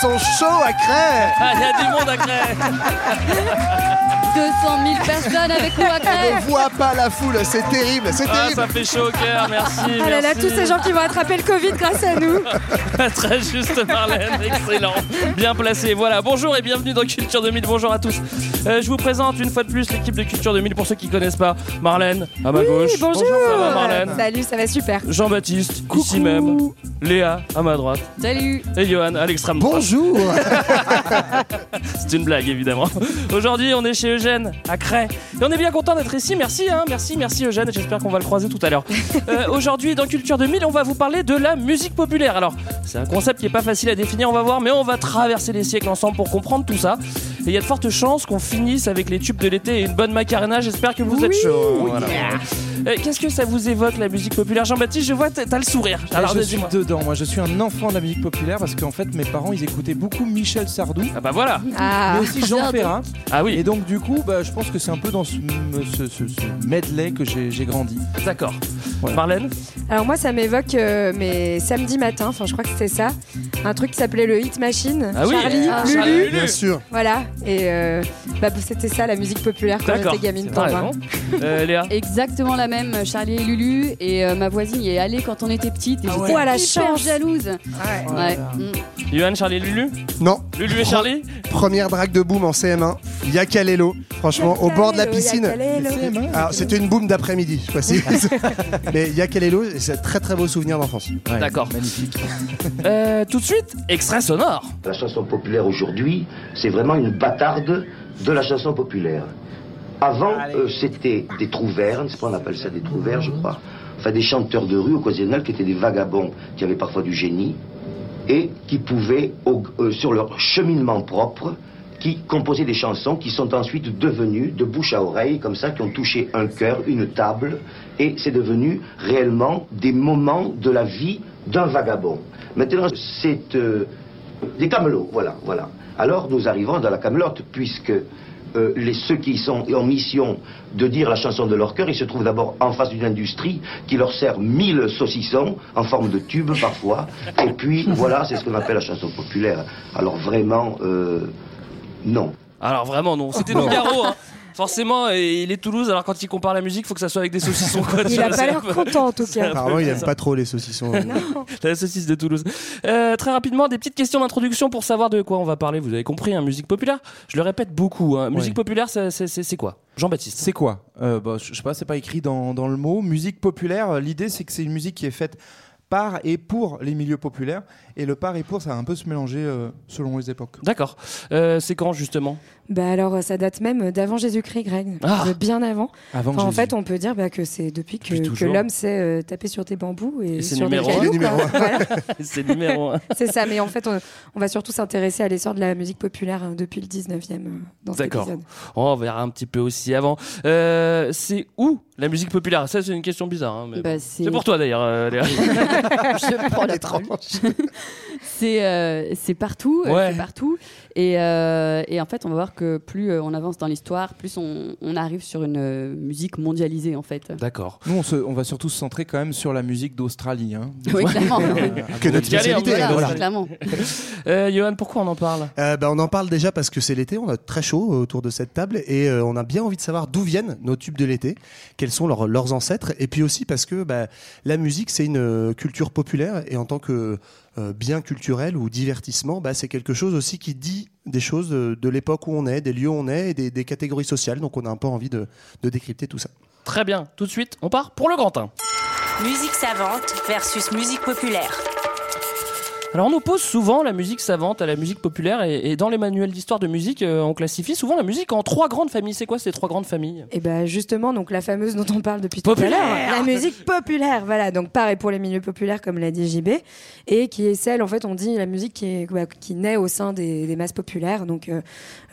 sont chauds à Crève Ah, il y a du monde à 200 000 personnes avec nous à On ne voit pas la foule, c'est terrible, c'est Ah, terrible ça fait chaud au cœur, merci. Ah là là, tous ces gens qui vont attraper le Covid grâce à nous. Très juste, Marlène, excellent. Bien placé, voilà. Bonjour et bienvenue dans Culture 2000. Bonjour à tous. Euh, je vous présente une fois de plus l'équipe de Culture 2000 pour ceux qui connaissent pas. Marlène, à ma Oui, gauche. bonjour. Ça va, Marlène Salut, ça va super. Jean-Baptiste, ici même. Léa, à ma droite. Salut. Et Johan, à l'extrême droite. Bonjour C'est une blague, évidemment. Aujourd'hui, on est chez Eugène, à Cray. Et on est bien content d'être ici. Merci, hein. merci, merci Eugène. J'espère qu'on va le croiser tout à l'heure. Euh, Aujourd'hui, dans Culture 2000, on va vous parler de la musique populaire. Alors, c'est un concept qui est pas facile à définir, on va voir, mais on va traverser les siècles ensemble pour comprendre tout ça. Et il y a de fortes chances qu'on finisse avec les tubes de l'été et une bonne macarena. J'espère que vous êtes chaud. Voilà. Euh, Qu'est-ce que ça vous évoque, la musique populaire? Jean-Baptiste, je vois, t'as le sourire. Alors, je suis dedans, moi je suis un enfant de la musique populaire parce qu'en fait mes parents ils écoutaient beaucoup Michel Sardou, Ah bah voilà. Ah, mais aussi Jean. Ferrat. Ah oui, Et donc du coup bah, je pense que c'est un peu dans ce, ce- ce- ce medley que j'ai grandi. d'accord. Voilà. Marlène? Alors moi ça m'évoque euh, mes samedis matins, enfin je crois que c'était ça, un truc qui s'appelait le Hit Machine. Ah oui. Charlie, Ah, Lulu, Charlie, Lulu. Bien sûr voilà. Et euh, bah, c'était ça la musique populaire quand j'étais gamine pour moi. Euh, Léa? Exactement la même, Charlie et Lulu. Et euh, ma voisine y est allée quand on était petite. Et Ah j'étais ouais. Oh, la hyper chance. jalouse. Ouais. Ouais. Mm. Johan, Charlie et Lulu Non, Lulu et Charlie première drague de boom en CM1, Yakalelo, franchement, au bord de la piscine. Yakalelo. Alors c'était une boom d'après-midi, je précise. Mais Yakalelo, c'est un très très beau souvenir d'enfance. Ouais, D'accord. Magnifique. Euh, tout de suite, extrait sonore. La chanson populaire aujourd'hui, c'est vraiment une bâtarde de la chanson populaire. Avant, euh, c'était des trouvernes, c'est pas on appelle ça des trouvernes, je crois. Enfin, des chanteurs de rue occasionnels qui étaient des vagabonds, qui avaient parfois du génie, et qui pouvaient, au- euh, sur leur cheminement propre, qui composaient des chansons qui sont ensuite devenues de bouche à oreille, comme ça, qui ont touché un cœur, une table, et c'est devenu réellement des moments de la vie d'un vagabond. Maintenant, c'est euh, des camelots, voilà, voilà. Alors nous arrivons dans la camelote, puisque euh, les, ceux qui sont en mission de dire la chanson de leur cœur, ils se trouvent d'abord en face d'une industrie qui leur sert mille saucissons en forme de tube parfois. Et puis voilà, c'est ce qu'on appelle la chanson populaire. Alors vraiment, euh, non. Alors vraiment non, c'était Nougaro. Hein. Forcément, et il est Toulouse, alors quand il compare la musique, faut que ça soit avec des saucissons. Quoi, Il a pas l'air content en tout cas. Apparemment, il aime pas trop les saucissons. La saucisse de Toulouse. Euh, très rapidement, des petites questions d'introduction pour savoir de quoi on va parler. Vous avez compris, hein, musique populaire. Je le répète beaucoup. Hein. Musique Oui. populaire, c'est- quoi? Jean-Baptiste. C'est quoi? Euh, bah, Je sais pas, c'est pas écrit dans, dans le mot. Musique populaire, euh, l'idée c'est que c'est une musique qui est faite par et pour les milieux populaires. Et le par et pour, ça va un peu se mélanger euh, selon les époques. D'accord. Euh, c'est quand justement? Bah alors ça date même d'avant Jésus-Christ, Greg. Ah. De bien avant. Avant Enfin, en fait, on peut dire bah, que c'est depuis que, l'homme sait euh, taper sur des bambous et, Et c'est sur des cailloux. C'est numéro un. C'est numéro un. C'est ça, mais en fait, on, on va surtout s'intéresser à l'essor de la musique populaire euh, depuis le 19e euh, D'accord. Oh, on verra un petit peu aussi avant. Euh, c'est où la musique populaire? Ça, c'est une question bizarre. hein, Bah, bon. c'est- pour toi d'ailleurs, euh, Léa. Je prends la Étrange. C'est euh, c'est partout, euh, Ouais. c'est partout. Et, euh, et en fait, on va voir que plus on avance dans l'histoire, plus on, on arrive sur une musique mondialisée en fait. D'accord. Nous, on, se- on va surtout se centrer quand même sur la musique d'Australie. hein. Oui, clairement. Que notre spécialité. Voilà, Voilà, voilà. clairement. Euh, Johan, pourquoi on en parle? Euh, bah, on en parle déjà parce que c'est l'été, on a très chaud autour de cette table et euh, on a bien envie de savoir d'où viennent nos tubes de l'été, quels sont leurs, leurs ancêtres et puis aussi parce que bah, la musique c'est une culture populaire et en tant que bien culturel ou divertissement, bah, c'est quelque chose aussi qui dit des choses de, de l'époque où on est, des lieux où on est et des, des catégories sociales. Donc on a un peu envie de, de décrypter tout ça. Très bien. Tout de suite, on part pour le grand 1. Musique savante versus musique populaire. Alors on oppose souvent la musique savante à la musique populaire et, et dans les manuels d'histoire de musique, euh, on classifie souvent la musique en trois grandes familles. C'est quoi ces trois grandes familles? Et ben justement, donc la fameuse dont on parle depuis tout à Populaire l'heure, la musique populaire, voilà. Donc pareil pour les milieux populaires, comme l'a dit JB, et qui est celle, en fait, on dit la musique qui, est, bah, qui naît au sein des, des masses populaires, donc euh,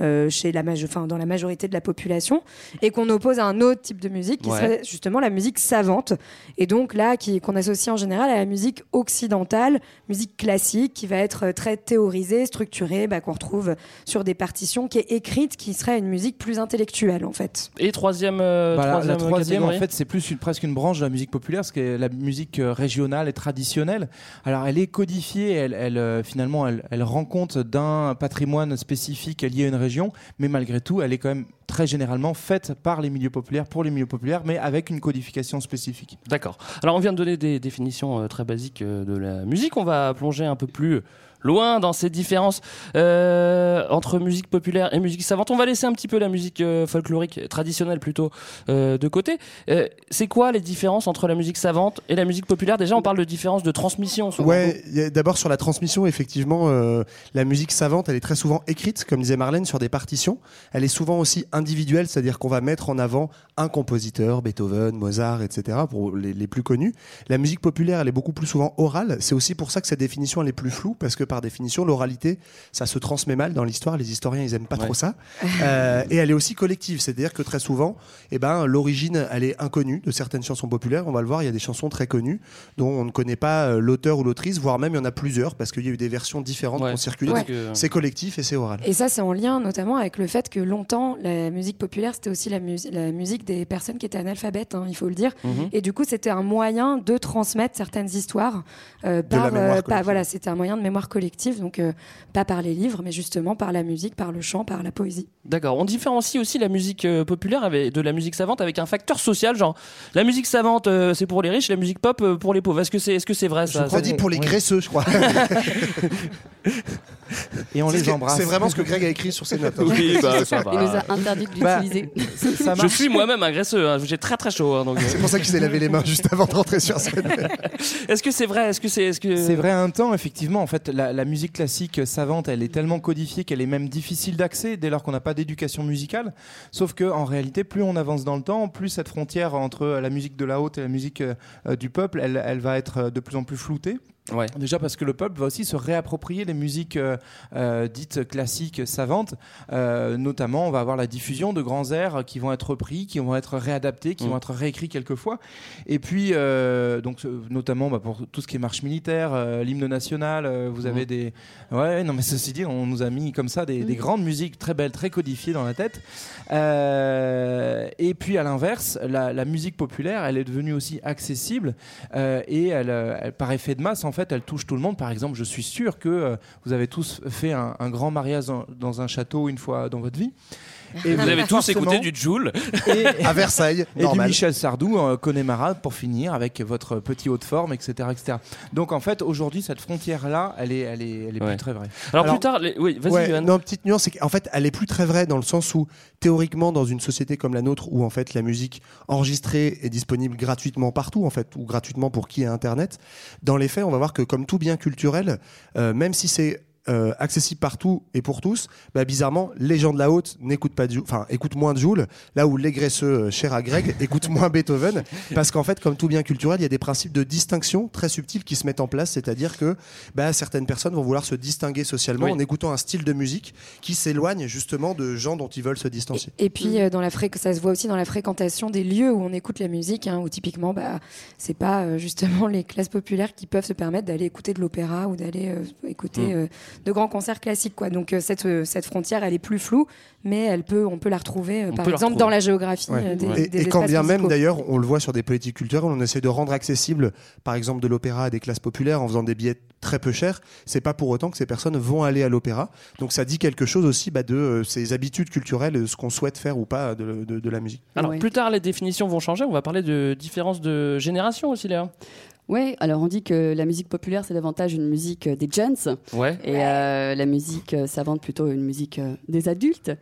euh, chez la enfin, dans la majorité de la population, et qu'on oppose à un autre type de musique qui Ouais. serait justement la musique savante, et donc là qui qu'on associe en général à la musique occidentale, musique classique, qui va être euh, très théorisée, structurée, bah, qu'on retrouve sur des partitions, qui est écrite, qui serait une musique plus intellectuelle en fait. Et troisième, euh, Bah, la- troisième, la troisième, en fait, c'est plus une, presque une branche de la musique populaire, ce qui est la musique euh, régionale et traditionnelle. Alors, elle est codifiée, elle, elle, euh, finalement, elle, elle rend compte d'un patrimoine spécifique lié à une région, mais malgré tout, elle est quand même très généralement faite par les milieux populaires, pour les milieux populaires, mais avec une codification spécifique. D'accord. Alors on vient de donner des définitions euh, très basiques euh, de la musique. On va plonger un peu plus loin dans ces différences euh, entre musique populaire et musique savante. On va laisser un petit peu la musique euh, folklorique, traditionnelle plutôt, euh, de côté. Euh, c'est quoi les différences entre la musique savante et la musique populaire? Déjà, on parle de différence de transmission. Ouais, d'abord sur la transmission, effectivement, euh, la musique savante, elle est très souvent écrite, comme disait Marlène, sur des partitions. Elle est souvent aussi individuelle, c'est-à-dire qu'on va mettre en avant un compositeur, Beethoven, Mozart, etc., pour les, les plus connus. La musique populaire, elle est beaucoup plus souvent orale. C'est aussi pour ça que cette définition, elle est plus floue, parce que par définition, l'oralité, ça se transmet mal dans l'histoire. Les historiens, ils aiment pas trop ça. Euh, et elle est aussi collective, c'est-à-dire que très souvent, eh ben, l'origine, elle est inconnue de certaines chansons populaires. On va le voir, il y a des chansons très connues dont on ne connaît pas euh, l'auteur ou l'autrice, voire même il y en a plusieurs parce qu'il y a eu des versions différentes Ouais, qui ont circulé. que- C'est collectif et c'est oral. Et ça, c'est en lien notamment avec le fait que longtemps, la musique populaire, c'était aussi la, la musique des personnes qui étaient analphabètes, hein, il faut le dire. Mhm. Et du coup, c'était un moyen de transmettre certaines histoires euh, De la par, mémoire euh, collective. pas- voilà, c'était un moyen de mémoire collective, donc euh, pas par les livres, mais justement par la musique, par le chant, par la poésie. D'accord. On différencie aussi la musique euh, populaire avec, de la musique savante avec un facteur social, genre la musique savante euh, c'est pour les riches, la musique pop euh, pour les pauvres. Est-ce que c'est est -ce c'est vrai ça? Je crois dit pour les oui. graisseux, je crois. Et on C'est les embrasse. C'est vraiment ce que Greg a écrit sur ses notes. hein. Oui, bah, ça va. Il nous a interdit de Bah, l'utiliser. ça Je suis moi-même agresseur, hein. j'ai très très chaud. hein, donc, euh. C'est pour ça qu'il s'est lavé les mains juste avant de rentrer sur scène. Est-ce que c'est vrai? Est-ce que c'est est -ce que C'est vrai un temps, effectivement. En fait, la, la musique classique savante, elle est tellement codifiée qu'elle est même difficile d'accès dès lors qu'on n'a pas d'éducation musicale. Sauf que, en réalité, plus on avance dans le temps, plus cette frontière entre la musique de la haute et la musique euh, euh, du peuple, elle, elle va être de plus en plus floutée. Ouais. Déjà parce que le peuple va aussi se réapproprier les musiques euh, euh, dites classiques savantes. Euh, notamment, on va avoir la diffusion de grands airs qui vont être repris, qui vont être réadaptés, qui Mm. vont être réécrits quelquefois. Et puis, euh, donc, notamment bah, pour tout ce qui est marche militaire, l'hymne national, vous avez des. Ouais, non, mais ceci dit, on nous a mis comme ça des, des grandes musiques très belles, très codifiées dans la tête. Et puis, à l'inverse, la, la musique populaire, elle est devenue aussi accessible et elle, elle, par effet de masse, en fait, elle touche tout le monde. Par exemple, je suis sûr que euh, vous avez tous fait un, grand mariage dans un château une fois dans votre vie. Et vous avez tous écouté du Joule et, À Versailles, et du. Michel Sardou, euh, Connemara, pour finir, avec votre petit haut de forme, etc. etc. Donc en fait, aujourd'hui, cette frontière-là, elle est, elle est, elle est Ouais. plus très vraie. Alors, Alors- plus tard, les- oui, vas-y. Ouais, non, petite nuance, c'est qu'en fait, elle est plus très vraie dans le sens où, théoriquement, dans une société comme la nôtre, où en fait la musique enregistrée est disponible gratuitement partout, en fait, ou gratuitement pour qui a Internet, dans les faits, on va voir que comme tout bien culturel, euh, même si c'est euh, accessible partout et pour tous, bah, bizarrement, les gens de la haute n'écoutent pas enfin écoutent moins de Joule, là où les graisseux, euh, chers à Greg, écoutent moins Beethoven, parce qu'en fait, comme tout bien culturel, il y a des principes de distinction très subtils qui se mettent en place, c'est-à-dire que bah, certaines personnes vont vouloir se distinguer socialement Oui. en écoutant un style de musique qui s'éloigne justement de gens dont ils veulent se distancier. Et puis, euh, dans la fré- ça se voit aussi dans la fréquentation des lieux où on écoute la musique, hein, où typiquement, bah, c'est pas euh, justement les classes populaires qui peuvent se permettre d'aller écouter de l'opéra ou d'aller euh, écouter Mm. De grands concerts classiques. Quoi. Donc, euh, cette, euh, cette frontière, elle est plus floue, mais elle peut, on peut la retrouver, euh, On par la exemple, retrouver. dans la géographie Ouais. des, Et, des et quand bien même d'ailleurs, on le voit sur des politiques culturelles, on essaie de rendre accessible, par exemple, de l'opéra à des classes populaires en faisant des billets très peu chers. C'est pas pour autant que ces personnes vont aller à l'opéra. Donc ça dit quelque chose aussi bah, de euh, ces habitudes culturelles, ce qu'on souhaite faire ou pas de, de- de la musique. Alors Ouais. plus tard, les définitions vont changer. On va parler de différence de génération aussi, Léa. Oui, alors on dit que la musique populaire, c'est davantage une musique euh, des jeunes Ouais. et euh, la musique euh, savante plutôt une musique des adultes.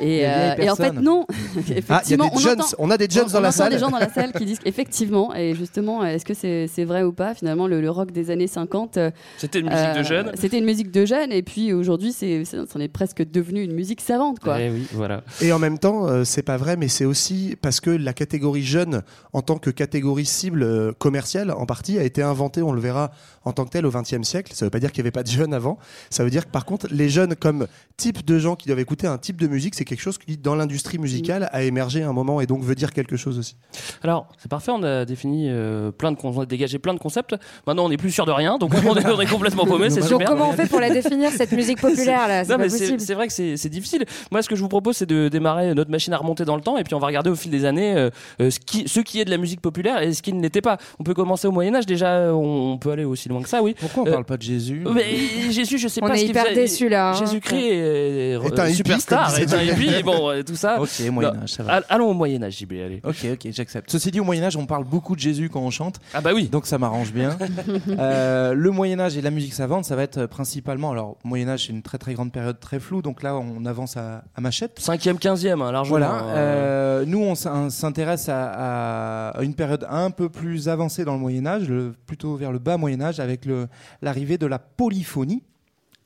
Et, euh, et en fait, non. Ah, il y a Effectivement, des jeunes, entend- on a des jeunes on dans la salle. des gens dans la salle qui disent effectivement, et justement, est-ce que c'est vrai ou pas Finalement, le, le rock des années 50. euh, C'était une musique de jeunes. C'était une musique de jeunes, et puis aujourd'hui, c'en est presque devenu une musique savante, quoi. Eh oui, voilà. Et en même temps, euh, c'est pas vrai, mais c'est aussi parce que la catégorie jeune, en tant que catégorie cible euh, commerciale, en partie, a été inventée, on le verra, en tant que telle au XXe siècle. Ça veut pas dire qu'il n'y avait pas de jeunes avant. Ça veut dire que par contre, les jeunes, comme type de gens qui doivent écouter un type de musique, c'est quelque chose qui, dans l'industrie musicale, a émergé à un moment et donc veut dire quelque chose aussi. Alors, c'est parfait, on a défini euh, plein de on a dégagé plein de concepts. Maintenant, on n'est plus sûr de rien, donc on est, on est complètement paumé, c'est super. comment on fait pour la définir cette musique populaire là? C'est vrai que c'est c'est difficile. Moi, ce que je vous propose, c'est de démarrer notre machine à remonter dans le temps, et puis on va regarder au fil des années euh, euh, ce, qui, ce qui est de la musique populaire et ce qui ne l'était pas. On peut commencer au Moyen Âge déjà, on, on peut aller aussi loin que ça, oui. Pourquoi on Euh, parle pas de Jésus? Mais Jésus, je sais On pas est ce qu'il hyper déçus, là, hein. Jésus-Christ est, Est un hippie, superstar, est un hippie, bon, euh, tout ça. Ok, Moyen Âge, ça va. all- Allons au Moyen Âge, JB, allez. Ok, ok, j'accepte. Ceci dit, au Moyen Âge, on parle beaucoup de Jésus quand on chante, Ah bah oui. donc ça m'arrange bien. Euh, le Moyen Âge et la musique savante, ça va être principalement. Alors, Moyen Âge, c'est une très très grande période très floue, donc là, on avance à, à machette. 5e, 15e, hein, largement. Voilà. euh, euh, nous, on s'in- s'intéresse à, à une période un peu plus avancée dans le Moyen Âge, le- plutôt vers le bas Moyen Âge, avec l'arrivée de la polyphonie.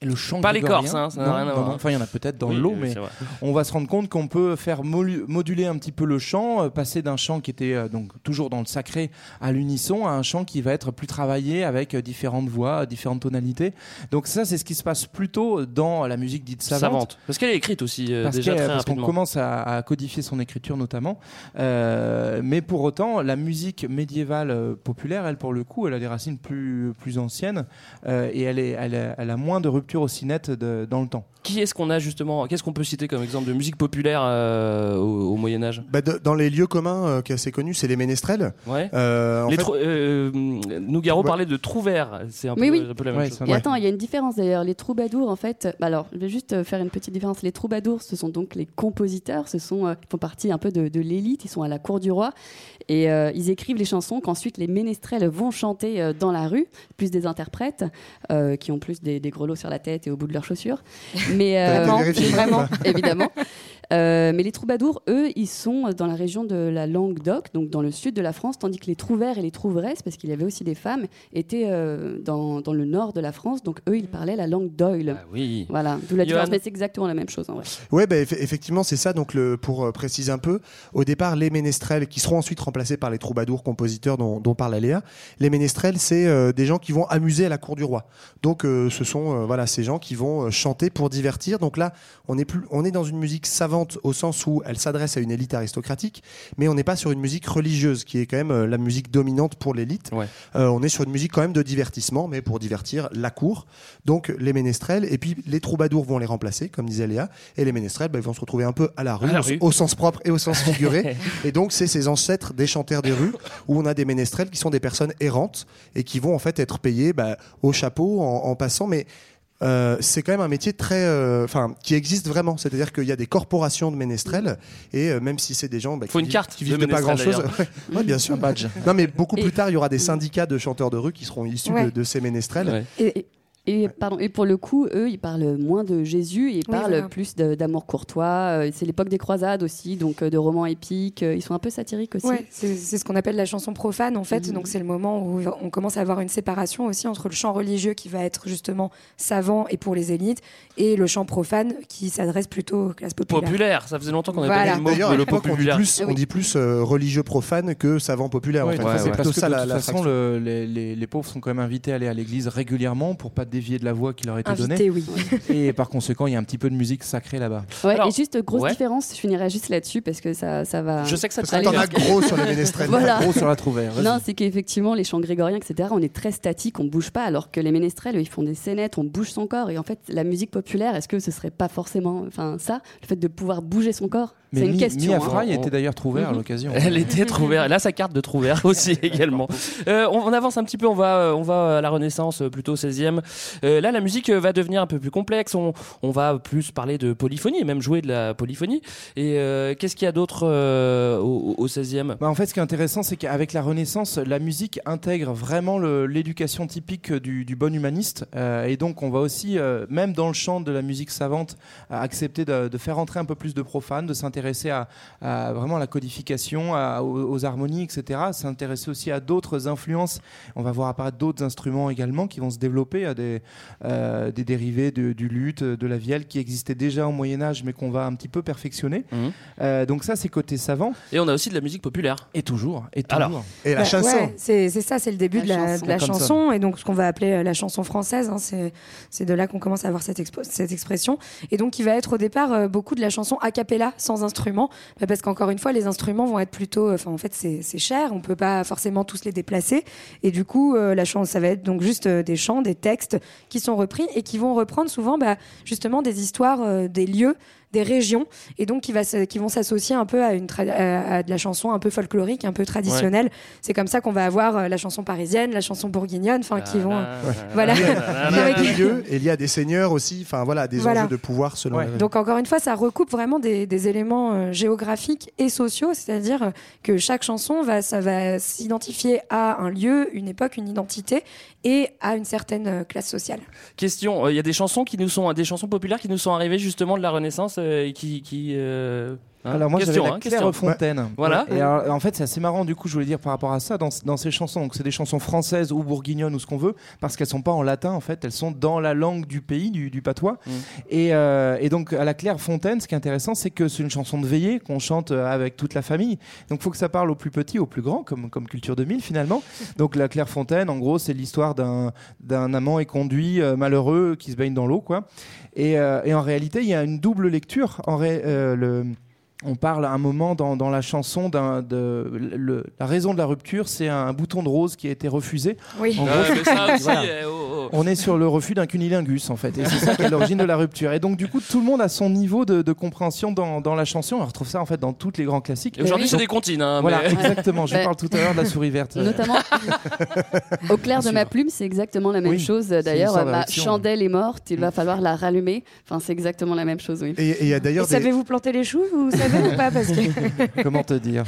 Et le chant Pas les. Corses, hein, ça n'a Non, rien à non, voir. non. Enfin, il y en a peut-être dans oui, l'eau, mais on va se rendre compte qu'on peut faire moduler un petit peu le chant, euh, passer d'un chant qui était euh, donc toujours dans le sacré à l'unisson à un chant qui va être plus travaillé avec euh, différentes voix, différentes tonalités. Donc ça, c'est ce qui se passe plutôt dans la musique dite savante. savante. Parce qu'elle est écrite aussi euh, Parce déjà très parce qu'on commence à, à codifier son écriture notamment, Euh, mais pour autant la musique médiévale euh, populaire, elle pour le coup, elle a des racines plus plus anciennes et elle est, elle, a, elle a moins de aussi nettes de- dans le temps. Qui est-ce qu'on a justement Qu'est-ce qu'on peut citer comme exemple de musique populaire euh, au, au Moyen Âge? Bah, de- dans les lieux communs euh, qui est assez connu, c'est les ménestrels. Ouais. Euh, Les fait- euh, Nougaro Ouais. parlait de trouvères. C'est un peu, Oui, oui. un peu la même Ouais, chose. Et attends, il y a une différence d'ailleurs. Les troubadours, en fait, bah alors, je vais juste faire une petite différence. Les troubadours, ce sont donc les compositeurs, ce sont, euh, ils font partie un peu de, de l'élite, ils sont à la cour du roi et euh, ils écrivent les chansons qu'ensuite les ménestrels vont chanter euh, dans la rue, plus des interprètes euh, qui ont plus des, des grelots sur la tête et au bout de leurs chaussures. Mais euh, vraiment, évidemment. Euh, mais les troubadours, eux, ils sont dans la région de la Languedoc, donc dans le sud de la France, tandis que les trouvères et les trouveresses, parce qu'il y avait aussi des femmes, étaient euh, dans, dans le nord de la France, donc eux, ils parlaient la langue d'oil. Ah oui. Voilà, d'où la Johan. différence, mais c'est exactement la même chose en vrai. Ouais, bah, eff- effectivement, c'est ça. Donc, le, pour euh, préciser un peu, au départ, les ménestrels, qui seront ensuite remplacés par les troubadours, compositeurs dont, dont parle Aléa, les ménestrels, c'est euh, des gens qui vont amuser à la cour du roi. Donc, euh, ce sont euh, voilà, ces gens qui vont euh, chanter pour divertir. Donc là, on est, plus, on est dans une musique savante au sens où elle s'adresse à une élite aristocratique, mais on n'est pas sur une musique religieuse, qui est quand même euh, la musique dominante pour l'élite. Ouais. Euh, on est sur une musique quand même de divertissement, mais pour divertir la cour. Donc les ménestrels, et puis les troubadours vont les remplacer, comme disait Léa, et les ménestrels bah, ils vont se retrouver un peu à la rue, À la au- rue. Au, sens propre et au sens figuré. et donc c'est ces ancêtres des chanteurs des rues, où on a des ménestrels qui sont des personnes errantes, et qui vont en fait être payés bah, au chapeau en, en passant, mais... euh, c'est quand même un métier très, euh, enfin, qui existe vraiment. C'est-à-dire qu'il y a des corporations de ménestrels et euh, même si c'est des gens bah, Faut qui une vivent- carte qui vivent de pas grand-chose, ouais, ouais, bien sûr. badge. Non, mais beaucoup Et- plus tard, il y aura des syndicats de chanteurs de rue qui seront issus Ouais. de, de ces ménestrels. Ouais. Et, et- pardon, et pour le coup, eux, ils parlent moins de Jésus, ils Oui, parlent voilà. plus d'amour courtois. euh, C'est l'époque des croisades aussi, donc euh, de romans épiques. euh, Ils sont un peu satiriques aussi. Ouais, c'est ce qu'on appelle la chanson profane en fait. Mhm. Donc c'est le moment où on commence à avoir une séparation aussi entre le chant religieux qui va être justement savant et pour les élites et le chant profane qui s'adresse plutôt aux classes populaires. Populaire, ça faisait longtemps qu'on avait Voilà. pas dit le mot D'ailleurs, de à le l'époque, on dit populaire. plus, on oui. dit plus euh, religieux profane que savant populaire. Ouais, en fait. c'est ouais. plutôt Parce que ça de toute la façon, fraction. le- les, les- les pauvres sont quand même invités à aller à l'église régulièrement pour pas dévier de la voie qui leur a été donnée. Oui. Et par conséquent, il y a un petit peu de musique sacrée là-bas. Ouais, Alors, et juste grosse ouais. différence, je finirai juste là-dessus parce que ça, ça va. Je sais que ça te Parce que Allez, t'en as gros sur les ménestrels. Voilà. Gros sur la trouvère. Non, c'est qu'effectivement, les chants grégoriens, etc., on est très statique, on bouge pas, alors que les ménestrels, ils font des scénettes, on bouge son corps. Et en fait, la musique populaire, est-ce que ce serait pas forcément enfin, ça, le fait de pouvoir bouger son corps? C'est une question. Mia hein. Fry était d'ailleurs trouvée à Mhm. l'occasion. Elle était trouvée. Elle a sa carte de trouvère aussi également. Euh, on, on avance un petit peu. On va, euh, on va à la Renaissance, euh, plutôt au 16e. Euh, là, la musique va devenir un peu plus complexe. On, on va plus parler de polyphonie, et même jouer de la polyphonie. Et euh, qu'est-ce qu'il y a d'autre au, au 16e Bah, en fait, ce qui est intéressant, c'est qu'avec la Renaissance, la musique intègre vraiment l'éducation typique du, du bon humaniste. Et donc, on va aussi, même dans le champ de la musique savante, accepter de, de faire entrer un peu plus de profane, de s'intéresser à, à vraiment la codification, à- aux, aux harmonies, etc. S'intéresser aussi à d'autres influences. On va voir apparaître d'autres instruments également qui vont se développer, à des, euh, des dérivés de- du luth, de la vielle, qui existaient déjà au Moyen Âge, mais qu'on va un petit peu perfectionner. Mhm. Euh, donc ça, c'est côté savant. Et on a aussi de la musique populaire. Et toujours. Et toujours. Alors, Et la Bah, chanson. ouais, c'est c'est ça, c'est le début La de la, chanson. de la Comme ça. chanson, et donc ce qu'on va appeler euh, la chanson française. hein, c'est c'est de là qu'on commence à avoir cette, expo- cette expression. Et donc, il va être au départ euh, beaucoup de la chanson a cappella, sans instrument, bah, parce qu'encore une fois, les instruments vont être plutôt. Enfin, en fait, c'est cher, on peut pas forcément tous les déplacer, et du coup, euh, la chanson, ça va être donc juste euh, des chants, des textes qui sont repris et qui vont reprendre souvent, bah, justement, des histoires, euh, des lieux des régions et donc qui, va qui vont s'associer un peu à, une à, à de la chanson un peu folklorique, un peu traditionnelle. C'est comme ça qu'on va avoir euh, la chanson parisienne, la chanson bourguignonne, enfin qui vont. Voilà. Il y a des Avec- lieux et il y a des seigneurs aussi, enfin voilà, des Voilà. enjeux de pouvoir selon Ouais. Donc encore une fois, ça recoupe vraiment des, des éléments euh, géographiques et sociaux, c'est-à-dire euh, que chaque chanson va, ça va s'identifier à un lieu, une époque, une identité et à une certaine classe sociale. question. euh, Il y a des chansons qui nous sont, des chansons populaires qui nous sont arrivées justement de la Renaissance qui, qui euh, Alors moi j'avais la hein, question. Clairefontaine. Voilà. Et alors, en fait c'est assez marrant du coup je voulais dire par rapport à ça dans, dans ces chansons donc c'est des chansons françaises ou bourguignonnes ou ce qu'on veut parce qu'elles sont pas en latin en fait elles sont dans la langue du pays du, du patois Mm. et, euh, et donc à la Clairefontaine ce qui est intéressant c'est que c'est une chanson de veillée qu'on chante euh, avec toute la famille donc faut que ça parle aux plus petits aux plus grands comme comme culture 2000 finalement donc la Clairefontaine en gros c'est l'histoire d'un d'un amant éconduit euh, malheureux qui se baigne dans l'eau quoi et, euh, et en réalité il y a une double lecture en ré- euh, le on parle à un moment dans, dans la chanson d'un de le- la raison de la rupture, c'est un bouton de rose qui a été refusé. Oui. En Ouais, gros, mais ça aussi, Voilà. On est sur le refus d'un cunilingus en fait, et c'est ça qui est l'origine de la rupture. Et donc du coup, tout le monde a son niveau de, de compréhension dans, dans la chanson. On retrouve ça en fait dans toutes les grands classiques. Et Aujourd'hui, c'est des comptines. hein, Voilà, mais- exactement. Je parle tout à l'heure de la souris verte. Notamment, au clair de ma plume, c'est exactement la même Oui, chose. D'ailleurs, ma rupture. chandelle est morte, il va falloir la rallumer. Enfin, c'est exactement la même chose, oui. Et et il y a Et d'ailleurs des... savez-vous planter les choux, vous savez ou pas Parce que Comment te dire?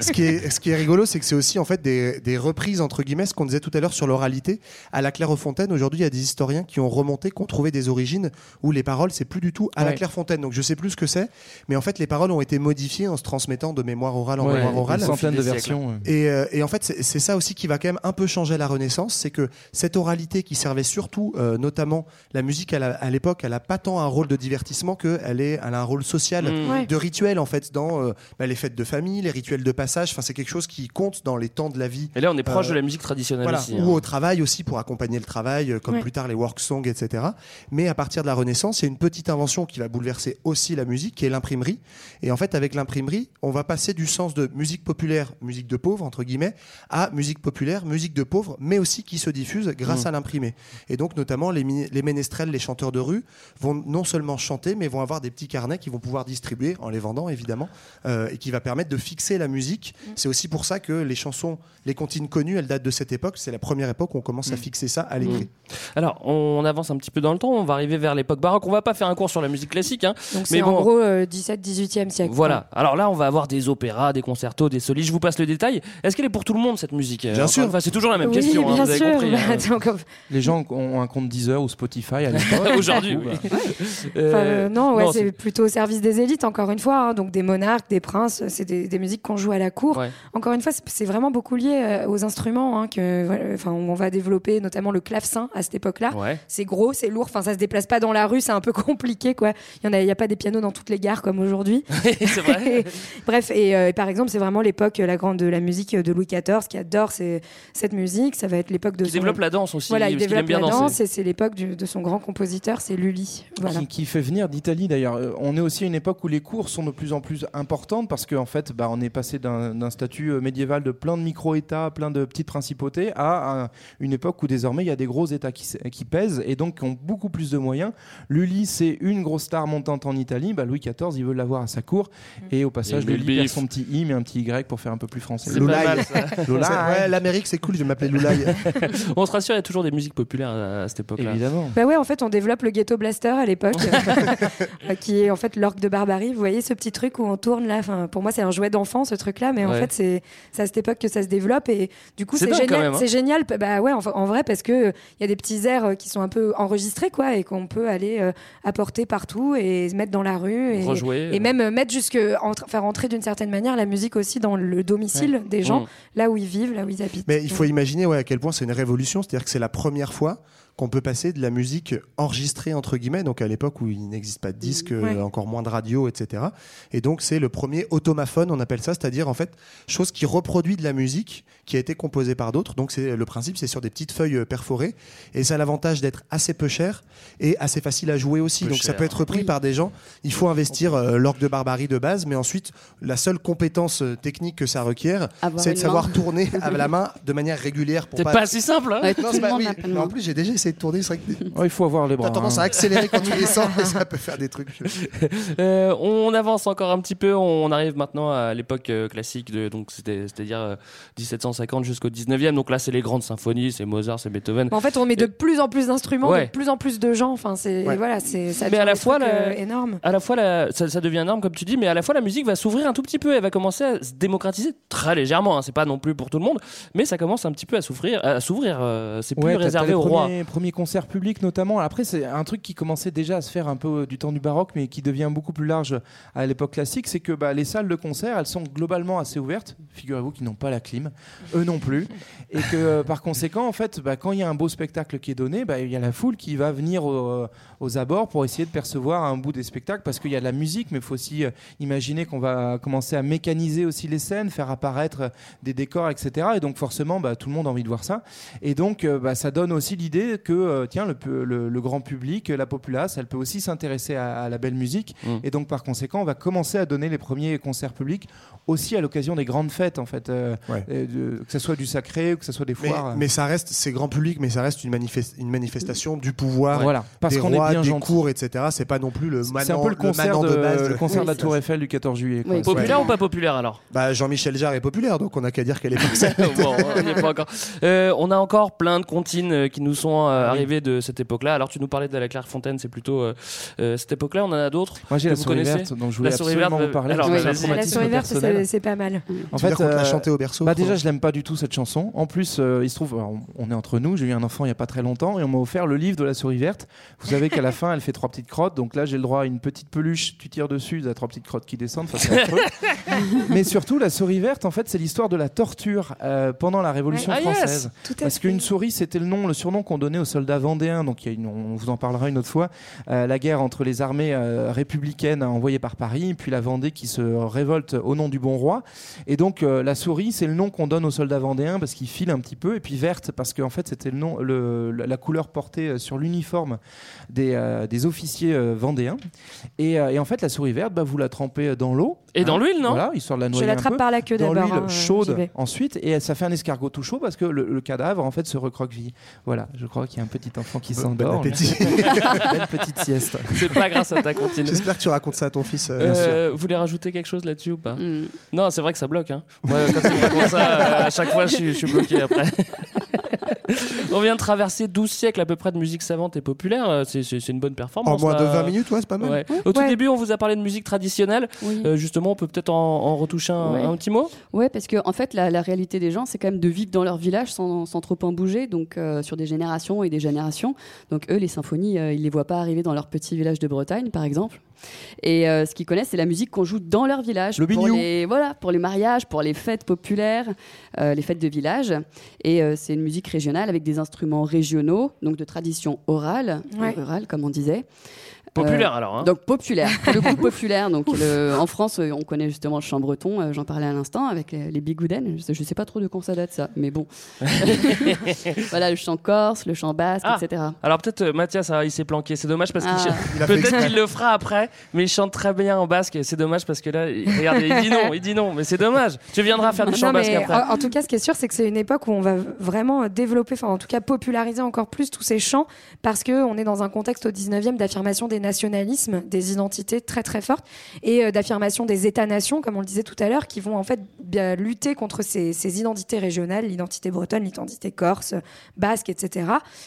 Ce qui est ce qui est rigolo, c'est que c'est aussi en fait des, des reprises entre guillemets, ce qu'on disait tout à l'heure sur l'oralité. À la Clairefontaine, aujourd'hui, il y a des historiens qui ont remonté, qui ont trouvé des origines où les paroles c'est plus du tout à la Ouais. Clairefontaine. Donc je sais plus ce que c'est, mais en fait les paroles ont été modifiées en se transmettant de mémoire orale en Ouais, mémoire orale. Une centaine de versions. euh. Et, euh, et en fait, c'est ça aussi qui va quand même un peu changer la Renaissance, c'est que cette oralité qui servait surtout, euh, notamment la musique à la- l'époque, elle a pas tant un rôle de divertissement que elle est, elle a un rôle social, Mm. Ouais. de rituel en fait dans euh, bah, les fêtes de famille, les rituels de passage. Enfin, c'est quelque chose qui compte dans les temps de la vie. Et là, on est proche Euh, de la musique traditionnelle Voilà, aussi. ou hein. au travail aussi pour accompagner le travail, euh, comme Ouais. plus tard les work songs, etc. Mais à partir de la Renaissance, il y a une petite invention qui va bouleverser aussi la musique, qui est l'imprimerie. Et en fait, avec l'imprimerie, on va passer du sens de musique populaire, musique de pauvre entre guillemets, à musique populaire, musique de pauvre, mais aussi qui se diffuse grâce Mmh. à l'imprimé. Et donc, notamment les, les ménestrels, les chanteurs de rue, vont non seulement chanter, mais vont avoir des petits carnets qu'ils vont pouvoir distribuer en les vendant évidemment, euh, et qui va permettre de fixer la musique. C'est aussi pour ça que les chansons, les comptines connues, elles datent de cette époque. C'est la première époque où on commence à fixer ça à l'écrit. Alors, on avance un petit peu dans le temps. On va arriver vers l'époque baroque. On va pas faire un cours sur la musique classique. hein. donc Mais c'est en bon. gros euh, 17-18e siècle. Voilà. Alors là, on va avoir des opéras, des concertos, des solis. Je vous passe le détail. Est-ce qu'elle est pour tout le monde cette musique Bien sûr. Enfin, c'est toujours la même Oui, question. hein, vous avez compris. Bah, hein. Les gens ont un compte Deezer ou Spotify à l'époque. Aujourd'hui, bah, Euh, euh, non, ouais, non, c'est plutôt au service des élites, encore une fois. hein. donc des monarques, des princes, c'est des, des musiques qu'on joue à la cour. Ouais. Encore une fois, c'est- vraiment beaucoup lié euh, aux instruments hein, que, voilà, on va développer, notamment le clavecin à cette époque-là. Ouais. C'est gros, c'est lourd, enfin ça se déplace pas dans la rue, c'est un peu compliqué quoi. Il y en a, il y a pas des pianos dans toutes les gares comme aujourd'hui. c'est vrai. Bref, et, euh, et par exemple, c'est vraiment l'époque euh, la grande de la musique de Louis XIV qui adore ces- cette musique. Ça va être l'époque de Il son- développe la danse aussi. Voilà, il développe bien la danser. danse et c'est l'époque du- de son grand compositeur, c'est Lully. Voilà. qui, qui fait venir d'Italie d'ailleurs. Euh, On est aussi à une époque où les cours sont de plus en plus importantes parce qu'en fait, bah, on est passé d'un d'un statut euh, médiéval de plein de micro-États, plein de petites principautés, à un- une époque où désormais il y a des gros États qui, pèsent et donc qui ont beaucoup plus de moyens. Lully, c'est une grosse star montante en Italie. Bah, Louis XIV, il veut l'avoir à sa cour. Et au passage, Lully perd son petit i, mais un petit y pour faire un peu plus français. Loulaï. L'Amérique, c'est cool, je vais m'appeler Loulaï. On se rassure, il y a toujours des musiques populaires à, à cette époque-là. Évidemment. Bah ouais, en fait, on développe le ghetto blaster à l'époque, euh, qui est en fait l'orgue de barbarie. Vous voyez ce petit truc où on tourne là? Enfin, pour moi, c'est un jouet d'enfant ce truc-là, mais en fait, c'est à cette époque que ça se développe et du coup, C'est génial. hein. C'est génial. Bah ouais, en, en vrai, parce que il y a des petits airs euh, qui sont un peu enregistrés, quoi, et qu'on peut aller euh, apporter partout et se mettre dans la rue et, Rejouer. et même euh, mettre jusque entre- faire entrer d'une certaine manière la musique aussi dans le domicile des gens, Mmh. là où ils vivent, là où ils habitent. Mais il faut imaginer ouais, à quel point c'est une révolution, c'est-à-dire que c'est la première fois qu'on peut passer de la musique enregistrée entre guillemets, donc à l'époque où il n'existe pas de disque, euh, Ouais. encore moins de radio, etc. Et donc c'est le premier automaphone, on appelle ça, c'est-à-dire en fait chose qui reproduit de la musique qui a été composée par d'autres. Donc c'est le principe, c'est sur des petites feuilles euh, perforées et ça a l'avantage d'être assez peu cher et assez facile à jouer aussi. Peu donc ça peut être repris par des gens. Il faut investir euh, l'orgue de barbarie de base, mais ensuite la seule compétence euh, technique que ça requiert, c'est de savoir main. tourner à la main de manière régulière pour C'est pas si simple, hein Ouais, non, pas- oui. pas en plus, j'ai déjà de tourner. C'est vrai que Oh, il faut avoir les bras. t'as tendance hein. à accélérer quand tu descends et ça peut faire des trucs. Euh, on avance encore un petit peu. On arrive maintenant à l'époque euh, classique, de, donc c'était- c'est-à-dire euh, 1750 jusqu'au 19e. Donc là, c'est les grandes symphonies, c'est Mozart, c'est Beethoven. En fait, on met de plus en plus d'instruments, Ouais. de plus en plus de gens. Enfin, c'est Ouais. voilà, c'est ça. Mais à la fois, la- euh, énorme. À la fois, la- ça, ça devient énorme, comme tu dis, mais à la fois, la musique va s'ouvrir un tout petit peu. Elle va commencer à se démocratiser très légèrement. hein. C'est pas non plus pour tout le monde, mais ça commence un petit peu à s'ouvrir. À s'ouvrir. euh, c'est plus Ouais, réservé aux rois. Premiers concerts publics notamment. Après, c'est un truc qui commençait déjà à se faire un peu euh, du temps du baroque, mais qui devient beaucoup plus large à l'époque classique. C'est que bah, les salles de concert, elles sont globalement assez ouvertes. Figurez-vous qu'ils n'ont pas la clim, eux non plus, et que euh, par conséquent, en fait, bah, quand il y a un beau spectacle qui est donné, bah, il y a la foule qui va venir au- aux abords pour essayer de percevoir un bout des spectacles, parce qu'il y a de la musique, mais il faut aussi euh, imaginer qu'on va commencer à mécaniser aussi les scènes, faire apparaître euh, des décors, etc. Et donc forcément, tout le monde a envie de voir ça. Et donc, euh, ça donne aussi l'idée que, euh, tiens, le, pu- le- le grand public, la populace, elle peut aussi s'intéresser à, à la belle musique. Mm. Et donc, par conséquent, on va commencer à donner les premiers concerts publics aussi à l'occasion des grandes fêtes, en fait. euh, Ouais. euh, de- que ce soit du sacré ou que ce soit des Mais, foires. euh. mais ça reste, c'est grand public, mais ça reste une, manifes- une manifestation du pouvoir, Voilà, parce des qu'on est rois, bien des gentil. cours, etc. C'est pas non plus le C'est manant, un peu le concert, de, de, base. le concert de la Tour Eiffel du 14 juillet. quoi. Oui, Populaire Ouais. ou pas populaire alors? Bah, Jean-Michel Jarre est populaire, donc on a qu'à dire qu'elle est. Bon, on n'y est pas encore. Euh, on a encore plein de comptines qui nous sont euh, arrivées de cette époque-là. Alors tu nous parlais de la Clairefontaine, c'est plutôt euh, euh, cette époque-là. On en a d'autres. Moi, j'ai la vous souris verte, donc je voulais La souris absolument verte, vous parler. alors, La souris verte, c'est pas mal. En qu'on te l'a euh, chanté au berceau Bah déjà, je l'aime pas du tout cette chanson. En plus, euh, il se trouve, on est entre nous. J'ai eu un enfant il y a pas très longtemps et on m'a offert le livre de la souris verte. Vous savez qu'à la fin, elle fait trois petites crottes. Donc là, j'ai le droit à une petite peluche. Tu tires dessus, il y a trois petites crottes qui descendent. Mais surtout, la souris verte, en fait, c'est l'histoire de la torture euh, pendant la Révolution Ouais. Ah, yes française. À Parce fait. qu'une souris, c'était le nom, le surnom qu'on donnait soldats vendéens. Donc, on vous en parlera une autre fois. Euh, la guerre entre les armées euh, républicaines envoyées par Paris, puis la Vendée qui se révolte au nom du bon roi. Et donc, euh, la souris, c'est le nom qu'on donne aux soldats vendéens parce qu'ils filent un petit peu. Et puis verte parce qu'en fait, c'était la couleur portée sur l'uniforme des, officiers vendéens. Et, et en fait, la souris verte, bah, vous la trempez dans l'eau. Et dans l'huile, non Voilà, histoire de la Je noyer un l'attrape par la queue dans d'abord. l'huile hein, chaude ensuite et ça fait un escargot tout chaud parce que le, le cadavre en fait se recroqueville. Voilà, je crois qu'il y a un petit enfant qui Bon s'endort. appétit. Belle petite sieste. C'est pas grâce à ta comptine. J'espère que tu racontes ça à ton fils. euh, bien sûr. Euh, vous voulez rajouter quelque chose là-dessus ou pas Mm. Non, c'est vrai que ça bloque. Hein. Moi, quand ça, euh, à chaque fois, je je suis bloqué après. On vient de traverser 12 siècles à peu près de musique savante et populaire. Euh, C'est c'est- c'est une bonne En performance. moins de là. 20 minutes, ouais, c'est pas mal. Ouais. Au tout Ouais. début, on vous a parlé de musique traditionnelle. Oui. Euh, justement, on peut peut-être en, en retoucher un, Ouais. un petit mot? Ouais, parce que en fait, la, la réalité des gens, c'est quand même de vivre dans leur village sans, sans trop en bouger, donc euh, sur des générations et des générations. Donc eux, les symphonies, euh, ils les voient pas arriver dans leur petit village de Bretagne, par exemple. Et euh, ce qu'ils connaissent, c'est la musique qu'on joue dans leur village. Le pour les, voilà, pour les mariages, pour les fêtes populaires, euh, les fêtes de village. Et euh, c'est une musique régionale avec des instruments régionaux, donc de tradition orale, Ouais. rurale, comme on disait. Populaire, alors, hein. Donc populaire, le coup populaire. Donc le- en France, euh, on connaît justement le chant breton. euh, J'en parlais à l'instant avec euh, les bigouden. Je je sais pas trop de quand ça date ça, mais bon. voilà le chant corse, le chant basque, Ah. etc. Alors peut-être euh, Mathias, ah, il s'est planqué. C'est dommage parce qu'il Ah. Il a fait peut-être qu'il le fera après, mais il chante très bien en basque. et C'est dommage parce que là, il- regardez, il dit non, il dit non, mais c'est dommage. Tu viendras faire du chant Non, basque mais après. en, en tout cas, ce qui est sûr, c'est que c'est une époque où on va vraiment développer, enfin en tout cas populariser encore plus tous ces chants, parce que on est dans un contexte au 19e d'affirmation des nationalismes, des identités très très fortes, et euh, d'affirmation des États-nations, comme on le disait tout à l'heure, qui vont en fait bien lutter contre ces, ces identités régionales, l'identité bretonne, l'identité corse, basque, etc.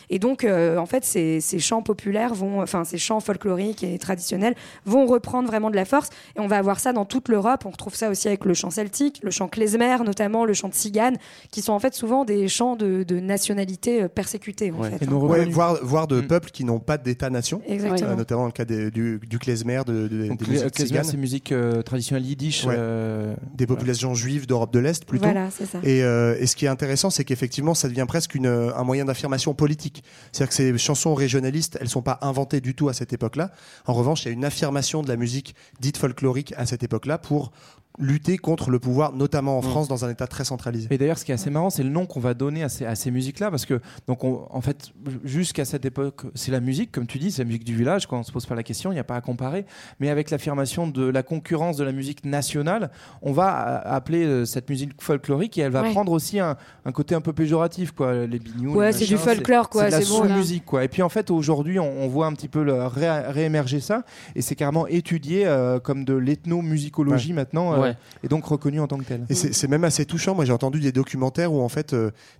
Et donc, euh, en fait, ces, ces chants populaires vont, enfin ces chants folkloriques et traditionnels vont reprendre vraiment de la force. Et on va avoir ça dans toute l'Europe. On retrouve ça aussi avec le chant celtique, le chant klezmer, notamment le chant tzigane, qui sont en fait souvent des chants de, de nationalité euh, persécutée. En fait, hein. Ouais, voire, voire de Mm. peuples qui n'ont pas d'état-nation. Exactement. Euh, notamment le cas des- du, du klezmer, de, de- Donc, des le- musiques klezmer, c'est musique euh, traditionnelle yiddish. Ouais. euh, des populations juives d'Europe de l'Est plutôt. Voilà, c'est ça. Et, euh, et ce qui est intéressant, c'est qu'effectivement, ça devient presque une, un moyen d'affirmation politique. C'est-à-dire que ces chansons régionalistes, elles sont pas inventées du tout à cette époque-là. En revanche, il y a une affirmation de la musique dite folklorique à cette époque-là pour lutter contre le pouvoir, notamment en France, dans un État très centralisé. Et d'ailleurs, ce qui est assez marrant, c'est le nom qu'on va donner à ces, à ces musiques-là, parce que, donc, on- en fait, jusqu'à cette époque, c'est la musique, comme tu dis, c'est la musique du village, quand on se pose pas la question, il n'y a pas à comparer. Mais avec l'affirmation de la concurrence de la musique nationale, on va a- appeler euh, cette musique folklorique et elle va Ouais. prendre aussi un, un côté un peu péjoratif, quoi, les bignous. Ouais, c'est du folklore, quoi, C'est la bon, là. sous-musique, quoi. Et puis, en fait, aujourd'hui, on, on voit un petit peu le ré- réémerger ça, et c'est carrément étudié euh, comme de l'ethnomusicologie maintenant, euh, Ouais. Et donc reconnu en tant que tel. Et c'est même assez touchant. Moi, j'ai entendu des documentaires où en fait,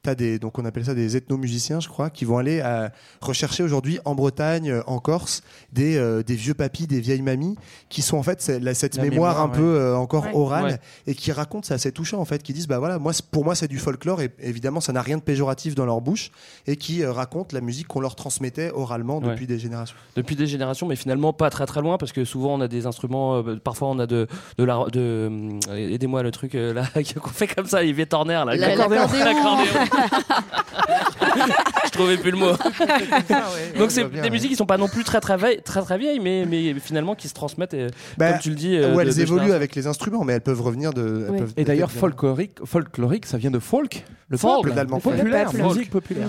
as des, donc on appelle ça des ethnomusiciens, je crois, qui vont aller à rechercher aujourd'hui en Bretagne, euh, en Corse, des, euh, des vieux papis, des vieilles mamies, qui sont en fait la- cette La mémoire, mémoire, un ouais. peu euh, encore Ouais. orale Ouais. et qui racontent, c'est assez touchant en fait, qui disent bah voilà, moi pour moi c'est du folklore et évidemment ça n'a rien de péjoratif dans leur bouche et qui euh, racontent la musique qu'on leur transmettait oralement Ouais. depuis des générations. Depuis des générations, mais finalement pas très très loin parce que souvent on a des instruments, euh, parfois on a de, de la, de, hum, aidez-moi le truc euh, là qu'on fait comme ça, Yves Torner là, l'accordéon. Je trouvais plus le mot. Donc c'est des musiques qui sont pas non plus très très vieilles, très, très vieilles, mais, mais finalement qui se transmettent, euh, Bah, comme tu le dis. euh, où de- elles de évoluent avec les instruments, mais elles peuvent revenir de. elles Oui. peuvent Et d'ailleurs, folklorique, folklorique, ça vient de folk, le Folk, peuple, l'allemand. populaire, peuple. musique populaire.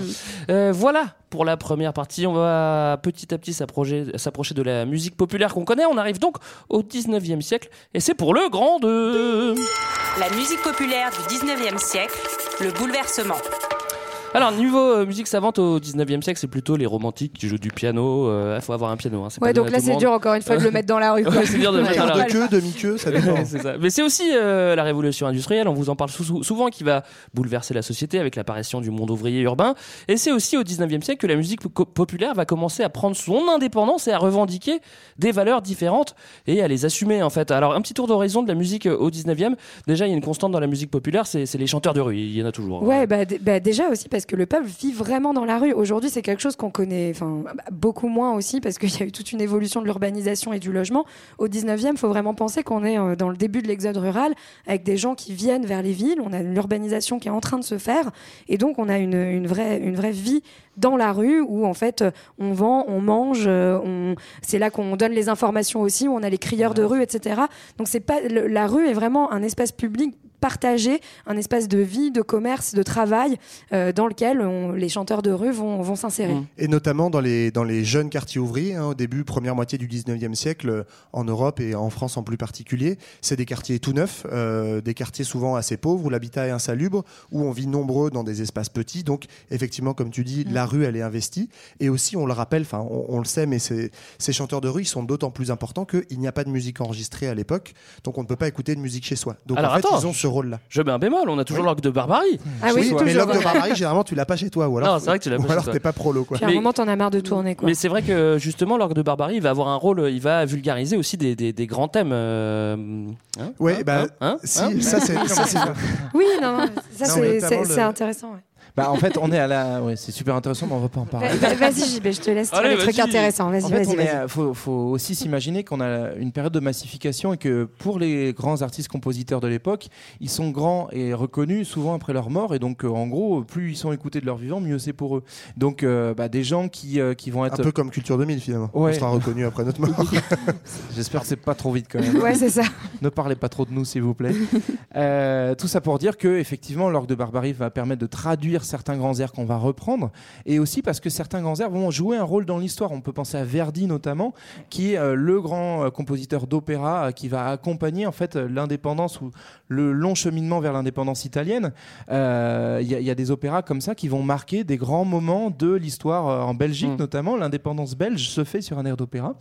Euh, voilà pour la première partie. On va petit à petit s'approcher s'approcher de la musique populaire qu'on connaît. On arrive donc au 19e siècle et c'est pour le grand 2. La musique populaire du 19e siècle, le bouleversement. Alors, niveau euh, musique savante au 19e siècle, c'est plutôt les romantiques qui jouent du piano. Il faut avoir un piano. Hein, c'est Ouais, pas donc là, c'est dur encore une fois de le mettre dans la rue. c'est dur de le mettre dans la De rue. queue, demi-queue, ça dépend. Ouais, c'est ça. Mais c'est aussi euh, la révolution industrielle, on vous en parle sou- souvent, qui va bouleverser la société avec l'apparition du monde ouvrier urbain. Et c'est aussi au 19e siècle que la musique po- populaire va commencer à prendre son indépendance et à revendiquer des valeurs différentes et à les assumer en fait. Alors un petit tour d'horizon de la musique euh, au 19e. Déjà, il y a une constante dans la musique populaire, c'est les chanteurs de rue. Il y en a toujours. hein. Ouais, bah, bah, déjà aussi parce que le peuple vit vraiment dans la rue. Aujourd'hui, c'est quelque chose qu'on connaît enfin, beaucoup moins aussi parce qu'il y a eu toute une évolution de l'urbanisation et du logement. Au 19e, il faut vraiment penser qu'on est euh, dans le début de l'exode rural avec des gens qui viennent vers les villes. On a une urbanisation qui est en train de se faire et donc on a une, une, vraie, une vraie vie dans la rue où en fait euh, on vend, on mange, euh, on... c'est là qu'on donne les informations aussi, où on a les crieurs de rue, etc. Donc c'est pas la rue est vraiment un espace public partagé, un espace de vie, de commerce, de travail euh, dans lequel on- les chanteurs de rue vont, vont s'insérer. Mmh. Et notamment dans les, dans les jeunes quartiers ouvriers, hein, au début, première moitié du 19e siècle, euh, en Europe et en France en plus particulier, c'est des quartiers tout neufs, euh, des quartiers souvent assez pauvres, où l'habitat est insalubre, où on vit nombreux dans des espaces petits. Donc, effectivement, comme tu dis, la rue, elle est investie. Et aussi, on le rappelle, enfin, on, on le sait, mais ces, ces chanteurs de rue, ils sont d'autant plus importants qu'il n'y a pas de musique enregistrée à l'époque, donc on ne peut pas écouter de musique chez soi. Donc, Alors, en fait, attends, ils ont ce rôle-là. Je mets un bémol, on a toujours Oui. l'orgue de barbarie. Ah oui, Oui, toujours. mais l'oc de barbarie, généralement, tu l'as pas chez toi, ou alors, Non, c'est vrai que tu l'as pas alors t'es pas prolo, quoi. Puis à un Mais- moment, t'en as marre de tourner. Quoi. Mais c'est vrai que justement, l'orgue de barbarie, il va avoir un rôle, il va vulgariser aussi des, des, des grands thèmes. euh, hein? Ouais, Hein? bah, Hein? Si, Hein ça c'est ça, c'est- Oui, non, non, ça c'est- intéressant. ouais. Bah, en fait, on est à la. Ouais, c'est super intéressant, mais on va pas en parler. Va- va- Vas-y, JB, je te laisse Allez, des trucs vas-y. intéressants. Vas-y, En fait, vas-y, à- faut, faut aussi s'imaginer qu'on a une période de massification et que pour les grands artistes compositeurs de l'époque, ils sont grands et reconnus souvent après leur mort. Et donc, euh, en gros, plus ils sont écoutés de leur vivant, mieux c'est pour eux. Donc, euh, bah, des gens qui, euh, qui vont Un être. peu comme Culture 2000 finalement. Ouais. On sera reconnu après notre mort. J'espère que c'est pas trop vite quand même. Ouais, c'est ça. ne parlez pas trop de nous, s'il vous plaît. Euh, tout ça pour dire que effectivement, l'orgue de Barbarie va permettre de traduire certains grands airs qu'on va reprendre, et aussi parce que certains grands airs vont jouer un rôle dans l'histoire. On peut penser à Verdi notamment, qui est euh, le grand euh, compositeur d'opéra euh, qui va accompagner en fait l'indépendance ou le long cheminement vers l'indépendance italienne. Euh, Il y, a- il y a des opéras comme ça qui vont marquer des grands moments de l'histoire euh, en Belgique notamment. L'indépendance belge se fait sur un air d'opéra.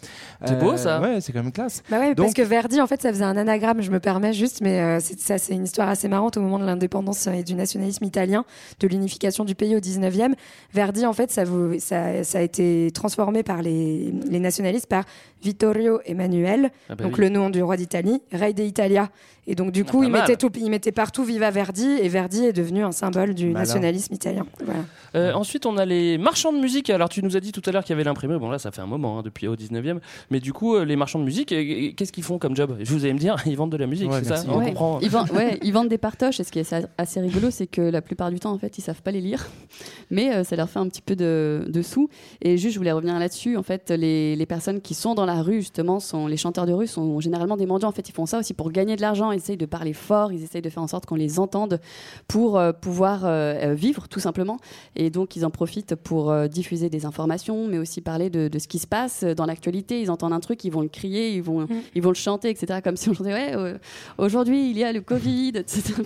C'est beau, ça. Ouais, c'est quand même classe. Bah ouais, parce que Verdi, en fait, ça faisait un anagramme, je me permets juste, mais euh, c'est, ça, c'est une histoire assez marrante au moment de l'indépendance et du nationalisme italien, de l'unification du pays au 19e. Verdi, en fait, ça, vous- ça, ça a été transformé par les, les nationalistes par Vittorio Emanuele, Ah bah donc oui. le nom du roi d'Italie, Rey d'Italia. Et donc, du coup, pas il mettait, tout, il mettait partout Viva Verdi, et Verdi est devenu un symbole du Malin. nationalisme italien. Voilà. Euh, ensuite, on a les marchands de musique. Alors, tu nous as dit tout à l'heure qu'il y avait l'imprimé. Bon, là, ça fait un moment, hein, depuis au 19e. Mais du coup, euh, les marchands de musique, euh, qu'est-ce qu'ils font comme job? Je vous allez me dire, ils vendent de la musique, Ouais, c'est ça? On Ouais. comprend. Ils, vendent, ouais, ils vendent des partoches et ce qui est assez- assez rigolo, c'est que la plupart du temps, en fait, ils savent pas les lire, mais euh, ça leur fait un petit peu de, de sous. Et juste, je voulais revenir là-dessus. En fait, les, les personnes qui sont dans la rue, justement, sont les chanteurs de rue, sont généralement des mendiants. En fait, ils font ça aussi pour gagner de l'argent. Ils essayent de parler fort, ils essayent de faire en sorte qu'on les entende pour euh, pouvoir euh, euh, vivre, tout simplement. Et donc, ils en profitent pour euh, diffuser des informations, mais aussi parler de, de ce qui se passe dans l'actualité. Ils entendent un truc, ils vont le crier, ils vont, ils vont le chanter, etc. Comme si on chantait, ouais, euh, aujourd'hui, il y a le Covid, etc.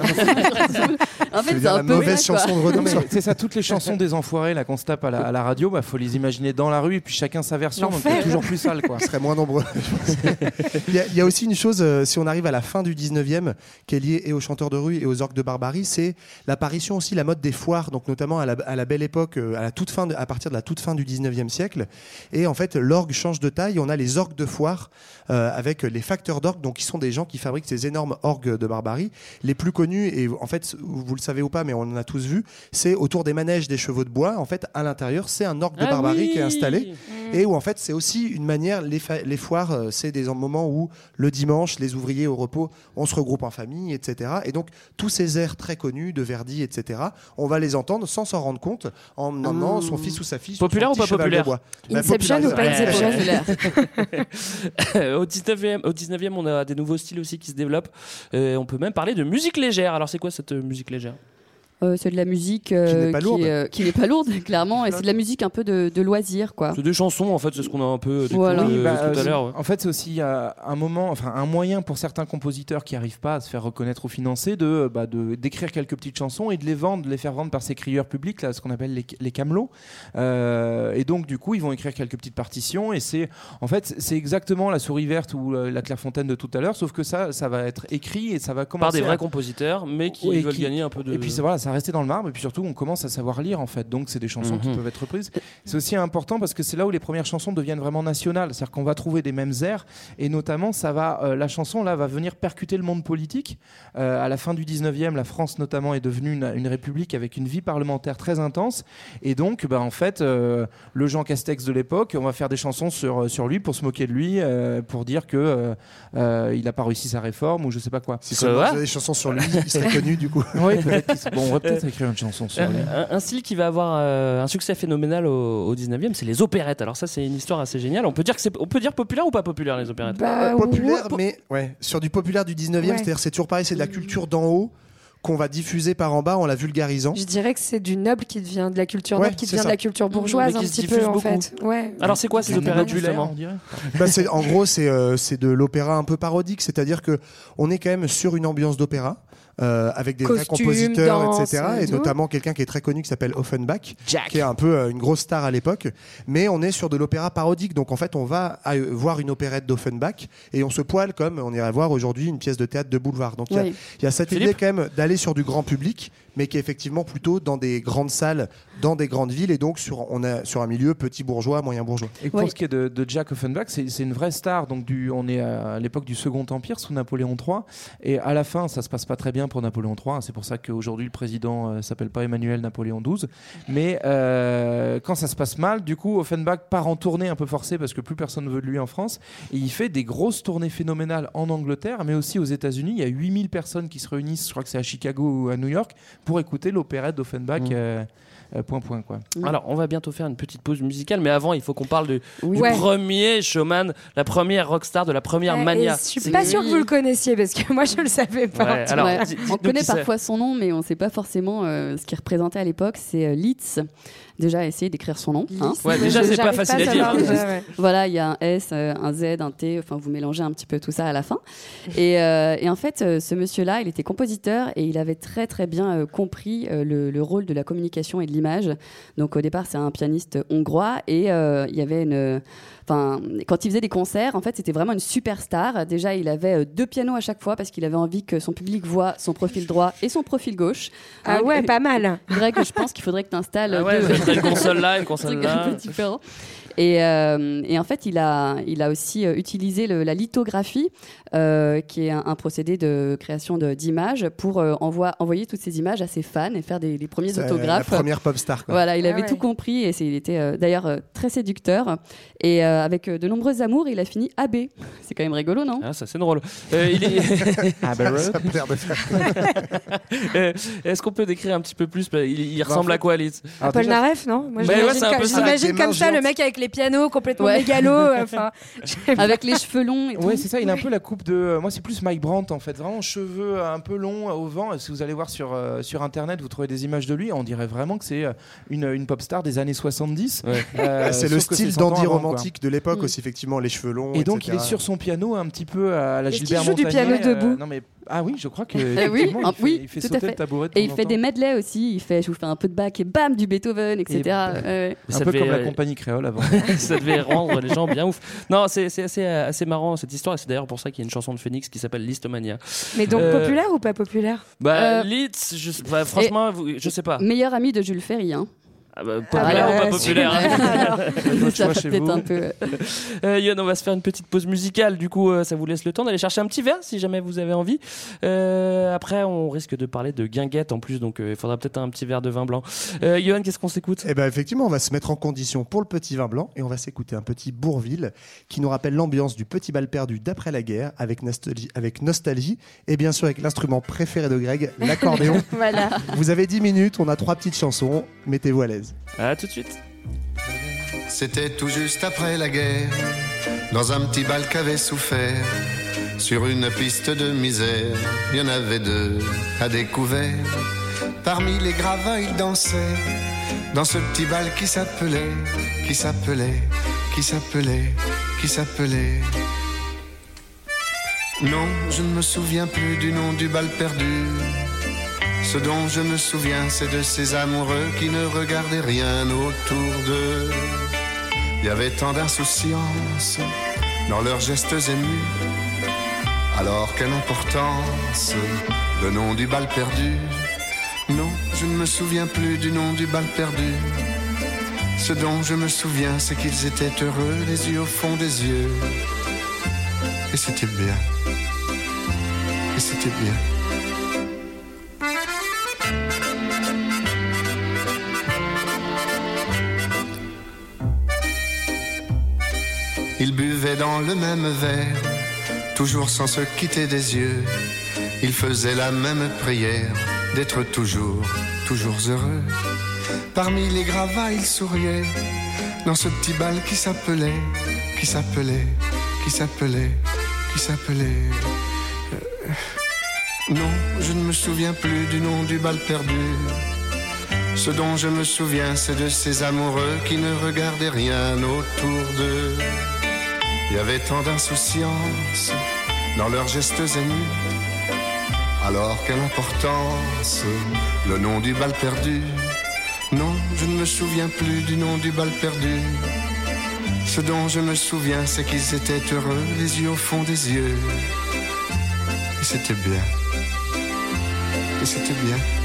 en fait, c'est un peu quoi. Non, mais C'est ça, toutes les chansons des enfoirés là qu'on se tape à la, à la radio, bah faut les imaginer dans la rue et puis chacun sa version, donc c'est toujours plus sale quoi. On serait moins nombreux. il, y a, il y a aussi une chose, euh, si on arrive à la fin du 19e, qui est liée et aux chanteurs de rue et aux orgues de barbarie, c'est l'apparition aussi, la mode des foires, donc notamment à la, à la belle époque, euh, à, la toute fin de- à partir de la toute fin du 19e siècle. Et en fait, l'orgue change de taille. On a les orgues de foire euh, avec les facteurs d'orgue, donc qui sont des gens qui fabriquent ces énormes orgues de barbarie. Les plus connus, et en fait, vous le savez ou pas, mais on en a tous vu, c'est autour des manèges des chevaux de bois. En fait, à l'intérieur, c'est un orgue de Ah barbarie qui est installé. Et où en fait, c'est aussi une manière, les foires, euh, c'est des moments où le dimanche, les ouvriers au repos, on se regroupe en famille, etc. Et donc, tous ces airs très connus de Verdi, etc., on va les entendre sans s'en rendre compte en emmenant son fils ou sa fille sur Populaire ou pas populaire. Bah, Inception ou pas populaire. Inception au 19e, au 19e, on a des nouveaux styles aussi qui se développent. Euh, on peut même parler de musique légère. Alors, c'est quoi cette euh, musique légère? Euh, c'est de la musique euh, n'est pas qui, lourde. est, euh, n'est pas lourde, clairement, et c'est de la musique un peu de, de loisir, quoi. C'est des chansons, en fait, c'est ce qu'on a un peu découvert Voilà. euh, Oui, bah, tout à euh, l'heure. En fait, c'est aussi euh, un moment, enfin un moyen pour certains compositeurs qui n'arrivent pas à se faire reconnaître ou financer de bah, de- d'écrire quelques petites chansons et de les vendre, de les faire vendre par ces crieurs publics, là, ce qu'on appelle les, les camelots. Euh, et donc, du coup, ils vont écrire quelques petites partitions et c'est en fait c'est exactement la souris verte ou euh, la Clairefontaine de tout à l'heure, sauf que ça, ça va être écrit et ça va commencer Par des à- vrais compositeurs, mais qui veulent qui- gagner un peu de. Et puis c'est- voilà, ça va rester dans le marbre. Et puis surtout, on commence à savoir lire en fait. Donc c'est des chansons qui Mhm. peuvent être reprises. C'est aussi important parce que c'est là où les premières chansons deviennent vraiment nationales. C'est-à-dire qu'on va trouver des mêmes airs et notamment ça va, euh, la chanson là va venir percuter le monde politique. Euh, à la fin du 19e, la France notamment est devenue une, une république avec une vie parlementaire très intense. Et donc, bah, en fait, euh, le Jean Castex de l'époque, on va faire des chansons sur, sur lui pour se moquer de lui, euh, pour dire que euh, euh, il n'a pas réussi sa réforme ou je sais pas quoi. Si il faisait des chansons sur lui, il serait connu du coup. Oui, peut-être bon, va peut-être écrire une chanson sur lui. Un, un style qui va avoir euh, un succès phénoménal au, au 19e, c'est les opérettes. Alors ça, c'est une histoire assez géniale. On peut dire que c'est, on peut dire populaire ou pas populaire les opérettes Bah, Euh, populaire, mais ouais, sur du populaire du 19e, Ouais. c'est-à-dire c'est toujours pareil, c'est de la culture d'en haut qu'on va diffuser par en bas en la vulgarisant. Je dirais que c'est du noble qui devient de la culture Ouais, noble qui c'est devient ça. de la culture bourgeoise Mais qui un petit peu en fait. Ouais. Alors c'est quoi ces opérettes justement Bah, c'est- en gros, c'est euh, c'est de l'opéra un peu parodique, c'est-à-dire que on est quand même sur une ambiance d'opéra. Euh, avec des vrais compositeurs, danse, etc. et Et tout. notamment quelqu'un qui est très connu qui s'appelle Offenbach, qui est un peu euh, une grosse star à l'époque. Mais on est sur de l'opéra parodique. Donc en fait, on va à- voir une opérette d'Offenbach et on se poile comme on irait voir aujourd'hui une pièce de théâtre de boulevard. Donc il y a- Oui. il y, a cette Philippe idée quand même d'aller sur du grand public, mais qui est effectivement plutôt dans des grandes salles, dans des grandes villes, et donc sur, on est sur un milieu petit bourgeois, moyen bourgeois. Et pour ce qui est de, de Jack Offenbach, c'est c'est une vraie star. Donc du, on est à l'époque du Second Empire sous Napoléon III, et à la fin, ça se passe pas très bien pour Napoléon III. C'est pour ça qu'aujourd'hui le président euh, s'appelle pas Emmanuel Napoléon XII. Mais euh, quand ça se passe mal, du coup, Offenbach part en tournée un peu forcée parce que plus personne ne veut de lui en France, et il fait des grosses tournées phénoménales en Angleterre, mais aussi aux États-Unis. Il y a 8000 personnes qui se réunissent, je crois que c'est à Chicago ou à New York, pour écouter l'opérette d'Offenbach. euh, euh, point point quoi. Alors, on va bientôt faire une petite pause musicale, mais avant, il faut qu'on parle de- du Ouais. premier showman, la première rockstar de la première Ouais, mania. Je suis pas sûre que vous le connaissiez parce que moi je le savais pas. Ouais, alors, Ouais. di- on connaît parfois son nom, mais on ne sait pas forcément euh, ce qu'il représentait à l'époque. C'est euh, Litz. Déjà, essayez d'écrire son nom. hein. Ouais, déjà, c'est pas facile à dire. Voilà, il y a un S, euh, un Z, un T, enfin vous mélangez un petit peu tout ça à la fin. Et, euh, et en fait, euh, ce monsieur-là, il était compositeur et il avait très très bien euh, compris euh, le, le rôle de la communication et de l'image. Donc au départ, c'est un pianiste hongrois et euh, il y avait une... Enfin, quand il faisait des concerts, en fait, c'était vraiment une superstar. Déjà, il avait euh, deux pianos à chaque fois parce qu'il avait envie que son public voit son profil droit et son profil gauche. Ah Hein, ouais, pas mal. Greg, je pense qu'il faudrait que tu installes Ah ouais, deux- une console là, une console là. un peu différents. Et, euh, et en fait, il a, il a aussi euh, utilisé le- la lithographie, euh, qui est un, un procédé de création de- d'images, pour euh, envoyer toutes ces images à ses fans et faire des, les premiers autographes. La première pop star. quoi. Voilà, il Ah avait ouais. tout compris et il était euh, d'ailleurs euh, très séducteur. Et euh, avec euh, de nombreux amours, il a fini AB. C'est quand même rigolo, non? Ah, ça c'est drôle. Euh, il est- Ah, bah. Euh, Est-ce qu'on peut décrire un petit peu plus Il, il ressemble en à quoi, Litz Alors, Paul déjà- Naref, non? Moi, Bah ouais, j'imagine un comme- ça. J'imagine Des mains comme ça le mec avec les pianos complètement Ouais. mégalo. Enfin, Avec les cheveux longs et. Ouais, c'est ça, il a un peu la coupe de. Moi, c'est plus Mike Brandt en fait. Vraiment cheveux un peu longs au vent. Si vous allez voir sur, euh, sur internet, vous trouvez des images de lui. On dirait vraiment que c'est une, une pop star des années 70. Ouais. Euh, c'est le style 100 ans dandy romantique de l'époque Mm. aussi, effectivement, les cheveux longs. Et donc, il est sur son piano un petit peu à la Est-ce qu'il Gilbert joue du piano debout non mais ah oui, je crois que Eh oui, effectivement, ah, il fait, oui, il fait tout à sauter fait. le tabouret. de Et il fait des temps. medleys aussi. Il fait, je vous fais un peu de bac et bam du Beethoven, etc. Et- Ouais, ouais. Ça un peu devait, comme la euh, compagnie créole avant. ça devait rendre les gens bien ouf. Non, c'est c'est assez, euh, assez marrant cette histoire. C'est d'ailleurs pour ça qu'il y a une chanson de Phoenix qui s'appelle Listomania. mais donc Euh, populaire ou pas populaire? Bah, Euh, Litz, je, bah, franchement, vous- je sais pas. Meilleur ami de Jules Ferry. Hein. Ah bah, populaire bah, ou pas populaire Votre ça chez peut-être un peu. Euh, Yann, on va se faire une petite pause musicale. Du coup, euh, ça vous laisse le temps d'aller chercher un petit verre si jamais vous avez envie. Euh, après, on risque de parler de guinguette en plus, donc euh, il faudra peut-être un petit verre de vin blanc. Euh, Johan, qu'est-ce qu'on s'écoute? Eh ben effectivement, on va se mettre en condition pour le petit vin blanc et on va s'écouter un petit Bourville qui nous rappelle l'ambiance du petit bal perdu d'après la guerre avec nostalgie, avec nostalgie et bien sûr avec l'instrument préféré de Greg, l'accordéon. Voilà. Vous avez 10 minutes, on a trois petites chansons, mettez-vous à l'aise. À tout de suite. C'était tout juste après la guerre, dans un petit bal qu'avait souffert. Sur une piste de misère, il y en avait deux à découvert. Parmi les gravats, ils dansaient, dans ce petit bal qui s'appelait, qui s'appelait, qui s'appelait, qui s'appelait. Non, je ne me souviens plus du nom du bal perdu. Ce dont je me souviens, c'est de ces amoureux qui ne regardaient rien autour d'eux. Il y avait tant d'insouciance dans leurs gestes émus. Alors quelle importance le nom du bal perdu? Non, je ne me souviens plus du nom du bal perdu. Ce dont je me souviens, c'est qu'ils étaient heureux, les yeux au fond des yeux. Et c'était bien. Et c'était bien. Ils buvaient dans le même verre, toujours sans se quitter des yeux. Ils faisaient la même prière, d'être toujours, toujours heureux. Parmi les gravats, ils souriaient, dans ce petit bal qui s'appelait, qui s'appelait, qui s'appelait, qui s'appelait. Euh, Non, je ne me souviens plus du nom du bal perdu. Ce dont je me souviens, c'est de ces amoureux qui ne regardaient rien autour d'eux. Il y avait tant d'insouciance dans leurs gestes émus. Alors quelle importance le nom du bal perdu? Non, je ne me souviens plus du nom du bal perdu. Ce dont je me souviens, c'est qu'ils étaient heureux, les yeux au fond des yeux. Et c'était bien. Et c'était bien.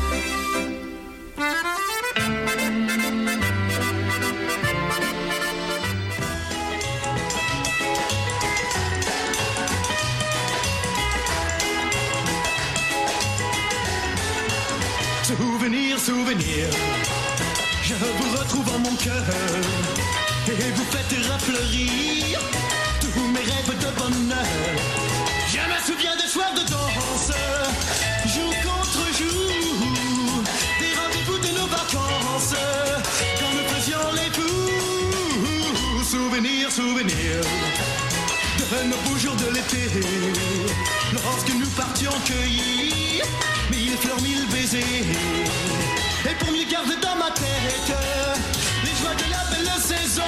Souvenir. Je vous retrouve en mon cœur et vous faites refleurir tous mes rêves de bonheur. Je me souviens des soirs de danse, jour contre jour, des rendez-vous de nos vacances, quand nous faisions les fous. Souvenir, souvenir de nos beaux jours de l'été, lorsque nous partions cueillir fleurs, mille baisers. Et pour mieux garder dans ma tête les joies de la belle saison.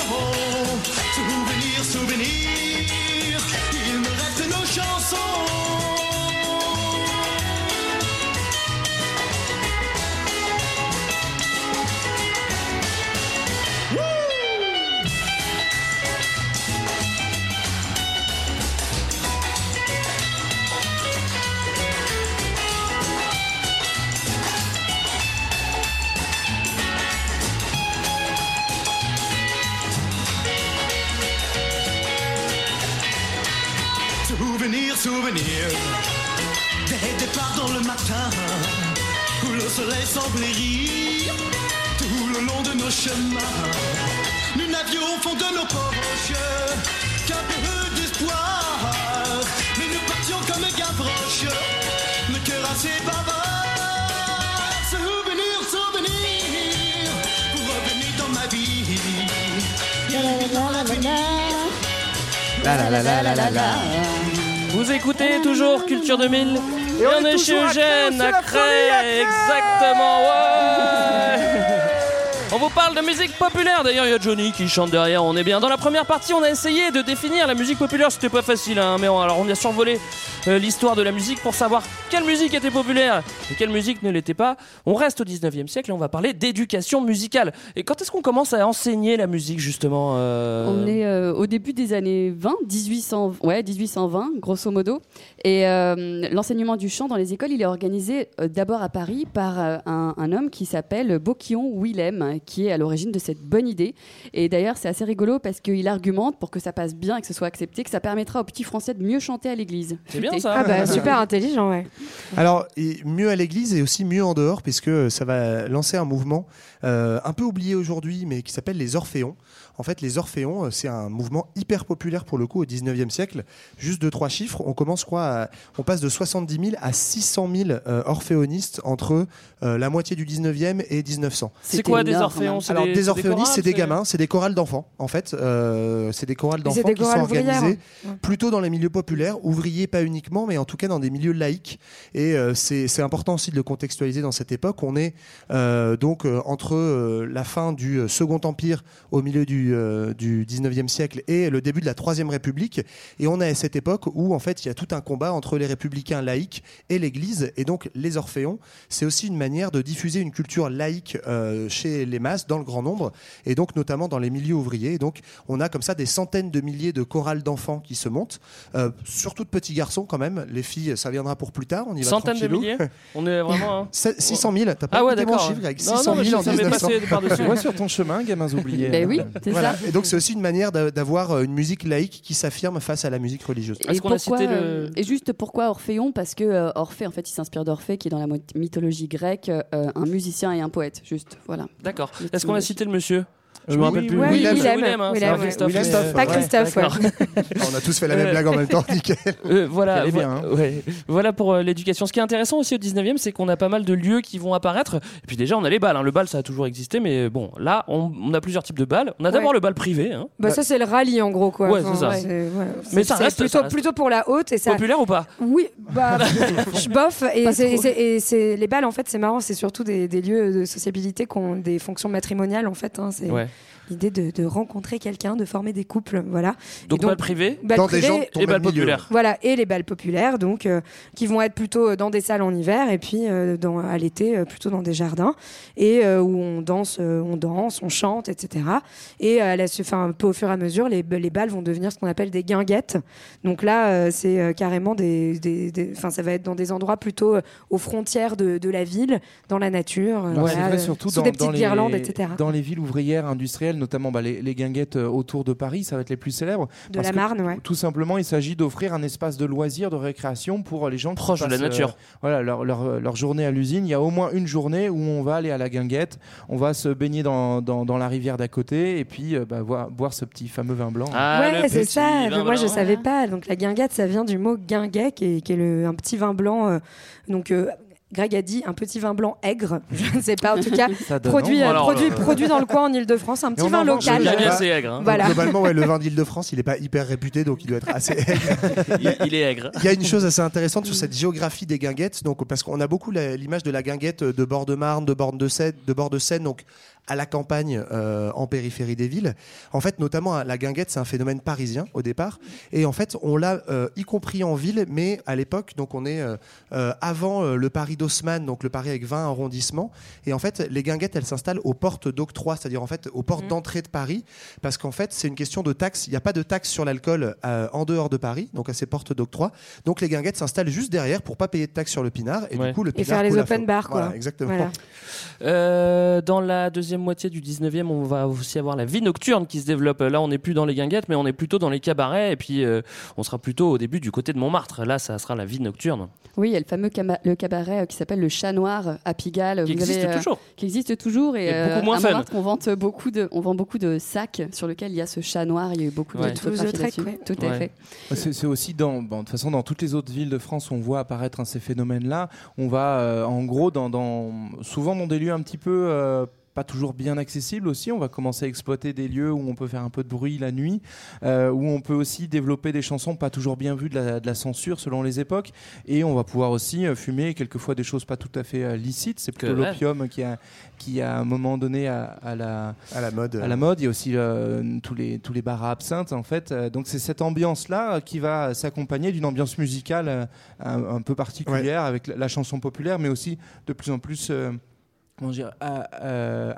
Souvenir, souvenir, il me reste nos chansons. Souvenir, souvenir Des départs dans le matin Où le soleil semblait rire Tout le long de nos chemins Nous n'avions au fond de nos poches Qu'un peu d'espoir. Mais nous partions comme Gavroche Le cœur assez bavard. Souvenir, souvenir Vous revenez dans ma vie. La la la la la la la. Vous écoutez toujours Culture 2000 et, on, est chez Eugène à première, exactement. Ouais. On vous parle de musique populaire. D'ailleurs, il y a Johnny qui chante derrière. On est bien. Dans la première partie, on a essayé de définir la musique populaire. C'était pas facile, hein, mais on, alors on a survolé l'histoire de la musique pour savoir quelle musique était populaire et quelle musique ne l'était pas. On reste au 19e siècle et on va parler d'éducation musicale. Et quand est-ce qu'on commence à enseigner la musique justement euh, On est euh, au début des années 20, 1800, ouais, 1820, grosso modo. Et euh, l'enseignement du chant dans les écoles, il est organisé euh, d'abord à Paris par euh, un, un homme qui s'appelle Bocquillon Willem, qui est à l'origine de cette bonne idée. Et d'ailleurs, c'est assez rigolo parce qu'il argumente pour que ça passe bien et que ce soit accepté, que ça permettra aux petits Français de mieux chanter à l'église. C'est bien ça. Ah bah super intelligent, ouais. Alors, et mieux à l'église et aussi mieux en dehors, puisque ça va lancer un mouvement euh, un peu oublié aujourd'hui, mais qui s'appelle les Orphéons. En fait, les Orphéons, euh, c'est un mouvement hyper populaire pour le coup au 19e siècle. Juste deux, trois chiffres. On commence quoi à- On passe de 70 000 à 600 000 euh, orphéonistes entre euh, la moitié du 19e et 1900. C'est quoi des orphéons? C'est Alors, des- orphéonistes, chorales, c'est des gamins, c'est des chorales d'enfants. En fait, Euh, c'est des chorales d'enfants qui sont chorales organisées Ouais. plutôt dans les milieux populaires, ouvriers pas uniquement, mais en tout cas dans des milieux laïques. Et euh, c'est important aussi de le contextualiser dans cette époque. On est euh, donc euh, entre euh, la fin du Second Empire au milieu du, euh, du 19e siècle et le début de la Troisième République. Et on est à cette époque où en fait il y a tout un combat entre les républicains laïcs et l'Église. Et donc les Orphéons, c'est aussi une manière de diffuser une culture laïque euh, chez les masses, dans le grand nombre, et donc notamment dans les milieux ouvriers. Et donc on a comme ça des centaines de milliers de chorales d'enfants qui se montent, euh, surtout de petits garçons quand même. Les filles, ça viendra pour plus tard. On y va Centaines de milliers? On est vraiment. hein. 600 000, t'as pas Ah ouais, d'accord. chiffre, Greg Non, non, 600 mais 000 en ça m'est 1900. passé par-dessus. Ouais, sur ton chemin, gamins oubliés. Ben oui, c'est Voilà. ça. Et donc c'est aussi une manière d'a- d'avoir euh, une musique laïque qui s'affirme face à la musique religieuse. Et, pourquoi, euh, et juste pourquoi Orphéon? Parce que euh, Orphée, en fait, il s'inspire d'Orphée, qui est dans la mythologie grecque, euh, un musicien et un poète. Juste, voilà. D'accord. Est-ce qu'on a cité le monsieur? Je Oui, me rappelle oui, plus. oui, Oui, Willem. c'est Willem, hein, Willem. Christophe. Willem, mais- Christophe, Pas Christophe, ouais. d'accord. On a tous fait la même blague en même temps, nickel. Euh, voilà, vo- bien, hein. ouais. voilà pour euh, l'éducation. Ce qui est intéressant aussi au 19e, c'est qu'on a pas mal de lieux qui vont apparaître. Et puis déjà, on a les balles. hein. Le bal, ça a toujours existé, mais bon, là, on, on a plusieurs types de balles. On a d'abord Ouais. le bal privé. hein. Bah, ça, c'est le rallye en gros, quoi. Ouais, c'est ça. ouais, ouais. Mais ça reste- plutôt, ça reste- plutôt pour la haute. Et ça... Populaire ou pas? Oui, bah, je bof. Et, les balles, en fait, c'est marrant. C'est surtout des, lieux de sociabilité qui ont des fonctions matrimoniales, en fait. hein. C'est Ouais. L'idée de, de rencontrer quelqu'un, de former des couples, voilà. Donc, Et bal privé bal Dans des gens de ton et bal même milieu. populaire. Voilà, et les balles populaires, donc euh, qui vont être plutôt dans des salles en hiver et puis euh, dans, à l'été euh, plutôt dans des jardins et euh, où on danse, euh, on danse, on chante, etc. Et euh, à la, au fur et à mesure, les, les balles vont devenir ce qu'on appelle des guinguettes. Donc là, euh, c'est euh, carrément des, des, ça va être dans des endroits plutôt euh, aux frontières de, de la ville, dans la nature, Ouais, voilà, c'est vrai, euh, surtout sous dans, des dans petites les, guirlandes, etc. dans les villes ouvrières industriels, notamment bah, les, les guinguettes euh, autour de Paris, ça va être les plus célèbres. De Parce la Marne, ouais. Tout simplement, il s'agit d'offrir un espace de loisirs, de récréation pour les gens qui Proche de la euh, nature. voilà, leur, leur- leur journée à l'usine. Il y a au moins une journée où on va aller à la guinguette, on va se baigner dans, dans, dans la rivière d'à côté et puis euh, bah, boire ce petit fameux vin blanc. Ah, ouais, c'est ça. vin Moi, je blanc. savais pas. Donc, la guinguette, ça vient du mot guinguet, qui est, qui est le- un petit vin blanc. euh, donc, euh, Greg a dit un petit vin blanc aigre. Je ne sais pas. En tout cas, produit, euh, Alors, produit, le- produit dans le coin en Ile-de-France, un petit vin local. J'aime bien c'est aigre. hein. Voilà. Globalement, ouais, le vin d'Île-de-France, il n'est pas hyper réputé, donc il doit être assez aigre. Il, il est aigre. Il y a une chose assez intéressante sur cette géographie des guinguettes, donc parce qu'on a beaucoup l'image de la guinguette de bord de Marne, de bord de Seine, de bord de Seine, donc à la campagne, euh, en périphérie des villes. En fait, notamment la guinguette, c'est un phénomène parisien au départ, et en fait, on l'a euh, y compris en ville, mais à l'époque, donc on est euh, avant le Paris d'Haussmann, donc le Paris avec 20 arrondissements, et en fait, les guinguettes, elles s'installent aux portes d'octroi, c'est-à-dire en fait aux portes d'entrée de Paris, parce qu'en fait, c'est une question de taxe. Il n'y a pas de taxe sur l'alcool en dehors de Paris, donc à ces portes d'octroi. Donc les guinguettes s'installent juste derrière pour pas payer de taxe sur le pinard, et Ouais. du coup le Et pinard faire les open bars, quoi. Voilà, exactement. Voilà. Dans la deuxième moitié du 19e, on va aussi avoir la vie nocturne qui se développe. Là, on n'est plus dans les guinguettes, mais on est plutôt dans les cabarets. Et puis, euh, on sera plutôt au début du côté de Montmartre. Là, ça sera la vie nocturne. Oui, il y a le fameux le cabaret euh, qui s'appelle le Chat Noir à Pigalle. Qui Vous existe avez, euh, toujours. Qui existe toujours. Et, Et beaucoup moins à fun. Montmartre, on, vend beaucoup de, on vend beaucoup de sacs sur lesquels il y a ce chat noir. Il y a eu beaucoup Ouais. de photographies ouais. Tout à Ouais. fait. C'est c'est aussi dans, bon, de toute façon, dans toutes les autres villes de France, on voit apparaître hein, ces phénomènes-là. On va, euh, en gros, dans, dans- souvent dans des lieux un petit peu euh, pas toujours bien accessibles aussi. On va commencer à exploiter des lieux où on peut faire un peu de bruit la nuit, euh, où on peut aussi développer des chansons pas toujours bien vues de la, de la censure selon les époques. Et on va pouvoir aussi euh, fumer quelquefois des choses pas tout à fait euh, licites. C'est plutôt l'opium qui a, qui à un moment donné à, à la À la mode. à la mode. Il y a aussi euh, tous les tous les bars à absinthe en fait. Donc c'est cette ambiance là qui va s'accompagner d'une ambiance musicale euh, un, un peu particulière avec la, la chanson populaire, mais aussi de plus en plus euh, comment dire, à- euh,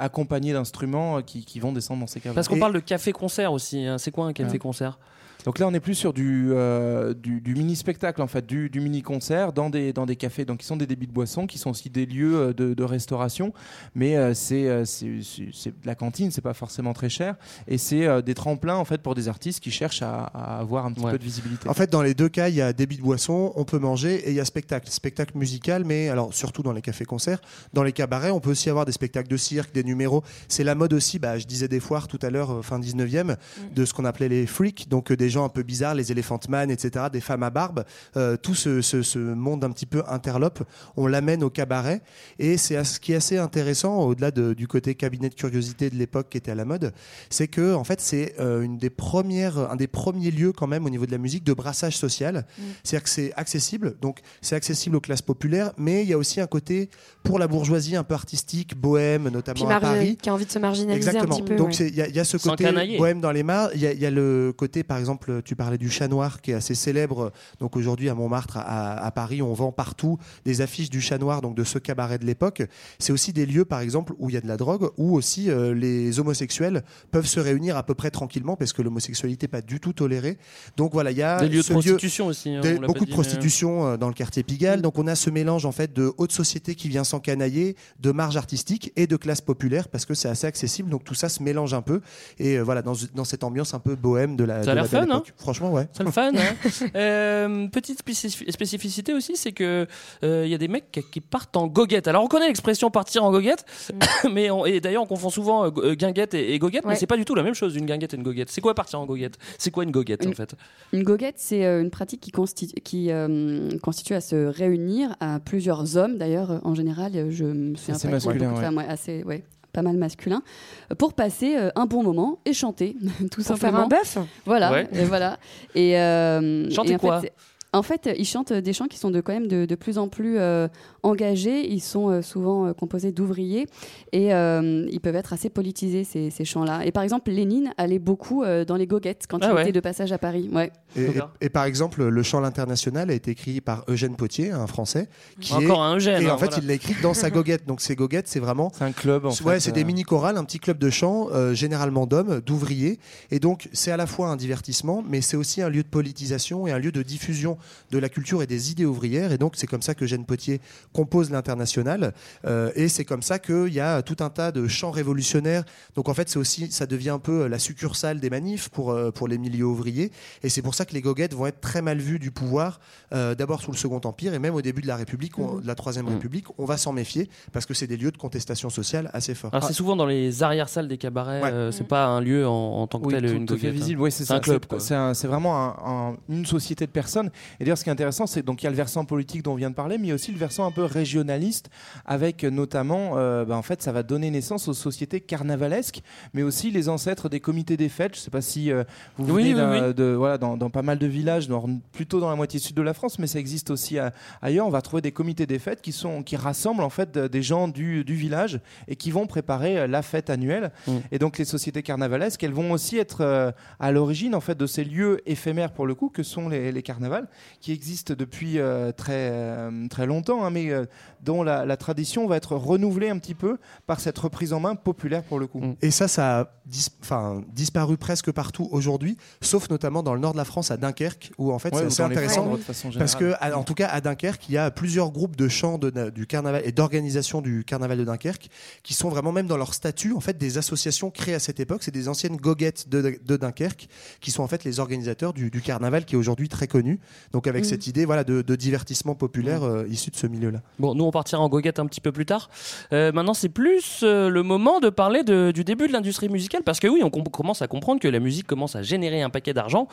d'instruments euh, qui, qui vont descendre dans ces caves. Parce qu'on parle de café-concert aussi. hein. C'est quoi un café-concert? Donc là, on est plus sur du, euh, du, du mini-spectacle, en fait, du, du mini-concert dans des, dans des cafés, donc qui sont des débits de boissons, qui sont aussi des lieux euh, de, de restauration. Mais euh, c'est c'est- c'est- c'est de la cantine, c'est pas forcément très cher. Et c'est euh, des tremplins, en fait, pour des artistes qui cherchent à, à avoir un petit Ouais. peu de visibilité. En fait, dans les deux cas, il y a débit de boisson, on peut manger et il y a spectacle. Spectacle musical, mais alors surtout dans les cafés-concerts. Dans les cabarets, on peut aussi avoir des spectacles de cirque, des numéros. C'est la mode aussi, bah, je disais des foires tout à l'heure, fin 19e, de ce qu'on appelait les freaks, donc des gens un peu bizarres, les Elephant Man, etc., des femmes à barbe. Euh, tout ce, ce- ce monde un petit peu interlope, on l'amène au cabaret. Et c'est ce qui est assez intéressant, au-delà de- du côté cabinet de curiosité de l'époque qui était à la mode, c'est que en fait c'est euh, une des premières, un des premiers lieux quand même au niveau de la musique de brassage social. C'est-à-dire que c'est accessible, donc c'est accessible aux classes populaires, mais il y a aussi un côté pour la bourgeoisie un peu artistique, bohème, notamment Puis à Paris. qui a envie de se marginaliser Exactement. un petit peu. Donc ouais. il y, a- il y a ce côté bohème dans les mares. Il y, a- il y a le côté, par exemple, tu parlais du chat noir qui est assez célèbre. Donc aujourd'hui à Montmartre, à, à Paris, on vend partout des affiches du chat noir, donc de ce cabaret de l'époque. C'est aussi des lieux, par exemple, où il y a de la drogue, où aussi euh, les homosexuels peuvent se réunir à peu près tranquillement parce que l'homosexualité n'est pas du tout tolérée. Donc voilà, il y a Des lieux de ce lieu- prostitution aussi. hein, des- beaucoup de mais- prostitution euh, dans le quartier Pigalle. Donc on a ce mélange en fait de haute société qui vient s'encanailler, de marge artistique et de classe populaire parce que c'est assez accessible. Donc tout ça se mélange un peu et euh, voilà dans, dans cette ambiance un peu bohème de la. Ça a l'air fun, hein. Franchement ouais. C'est le fun. hein. Euh, petite spécif- spécificité aussi, c'est que euh, il y a des mecs qui- qui partent en goguette. Alors on connaît l'expression partir en goguette, mais on- et d'ailleurs on confond souvent euh, go- euh, guinguette et, et goguette, mais Ouais. c'est pas du tout la même chose une guinguette et une goguette. C'est quoi partir en goguette? C'est quoi une goguette en fait? Une goguette, c'est euh, une pratique qui, constitu- qui euh, constitue à se réunir à plusieurs hommes. D'ailleurs, euh, en général, euh, je me souviens Assez pas masculin, ouais. femmes, ouais, assez, ouais, pas mal masculin, euh, pour passer euh, un bon moment et chanter, tout Pour faire simplement. un bœuf? Voilà, Ouais. et voilà. Et, euh, Chanter et quoi? fait, en fait, ils chantent des chants qui sont de, quand même de, de plus en plus euh, engagés. Ils sont euh, souvent euh, composés d'ouvriers et euh, ils peuvent être assez politisés, ces, ces chants-là. Et par exemple, Lénine allait beaucoup euh, dans les goguettes quand Ah il ouais. était de passage à Paris. Ouais. Et, et- D'accord. et par exemple, le chant l'international a été écrit par Eugène Potier, un Français, qui Encore est- un Eugène. et hein, en fait voilà. il l'a écrit dans sa goguette. Donc ces goguettes, c'est vraiment C'est un club, en ouais, fait, c'est euh, des mini chorales, un petit club de chant, euh, généralement d'hommes, d'ouvriers, et donc c'est à la fois un divertissement, mais c'est aussi un lieu de politisation et un lieu de diffusion de la culture et des idées ouvrières. Et donc, c'est comme ça que Jeanne Potier compose l'international. Euh, et c'est comme ça qu'il y a tout un tas de chants révolutionnaires. Donc, en fait, c'est aussi, ça devient un peu la succursale des manifs pour, euh, pour les milieux ouvriers. Et c'est pour ça que les goguettes vont être très mal vues du pouvoir, euh, d'abord sous le Second Empire et même au début de la République, on- de la Troisième Mhm. République. On va s'en méfier parce que c'est des lieux de contestation sociale assez forts. Alors, c'est souvent dans les arrière-salles des cabarets, euh, c'est pas un lieu en, en tant que Oui, tel, tout, une tout goguette, hein. visible. Oui, c'est C'est ça. un club. C'est- quoi. C'est un- c'est vraiment un- un- une société de personnes. Et d'ailleurs, ce qui est intéressant, c'est donc il y a le versant politique dont on vient de parler, mais il y a aussi le versant un peu régionaliste, avec euh, notamment, euh, bah, en fait, ça va donner naissance aux sociétés carnavalesques, mais aussi les ancêtres des comités des fêtes. Je ne sais pas si euh, vous venez oui, d'un- oui. de voilà dans, dans pas mal de villages, dans- plutôt dans la moitié sud de la France, mais ça existe aussi à- ailleurs. On va trouver des comités des fêtes qui sont qui rassemblent en fait de- des gens du, du village et qui vont préparer euh, la fête annuelle. Mm. Et donc les sociétés carnavalesques, elles vont aussi être euh, à l'origine en fait de ces lieux éphémères pour le coup que sont les, les carnavals, qui existent depuis euh, très euh, très longtemps, hein, mais euh, dont la, la tradition va être renouvelée un petit peu par cette reprise en main populaire pour le coup. Et ça, ça a dis- disparu presque partout aujourd'hui, sauf notamment dans le nord de la France, à Dunkerque, où en fait Ouais, c'est intéressant. Flandres, parce que, en tout cas, à Dunkerque, il y a plusieurs groupes de chants de- du carnaval et d'organisation du carnaval de Dunkerque qui sont vraiment même dans leur statut, en fait, des associations créées à cette époque. C'est des anciennes goguettes de, de Dunkerque qui sont en fait les organisateurs du, du carnaval qui est aujourd'hui très connu. Donc, avec Mm. cette idée voilà, de, de divertissement populaire euh, issu de ce milieu-là. Bon, nous on partira en goguette un petit peu plus tard. Euh, maintenant, c'est plus euh, le moment de parler de- du début de l'industrie musicale parce que oui, on com- commence à comprendre que la musique commence à générer un paquet d'argent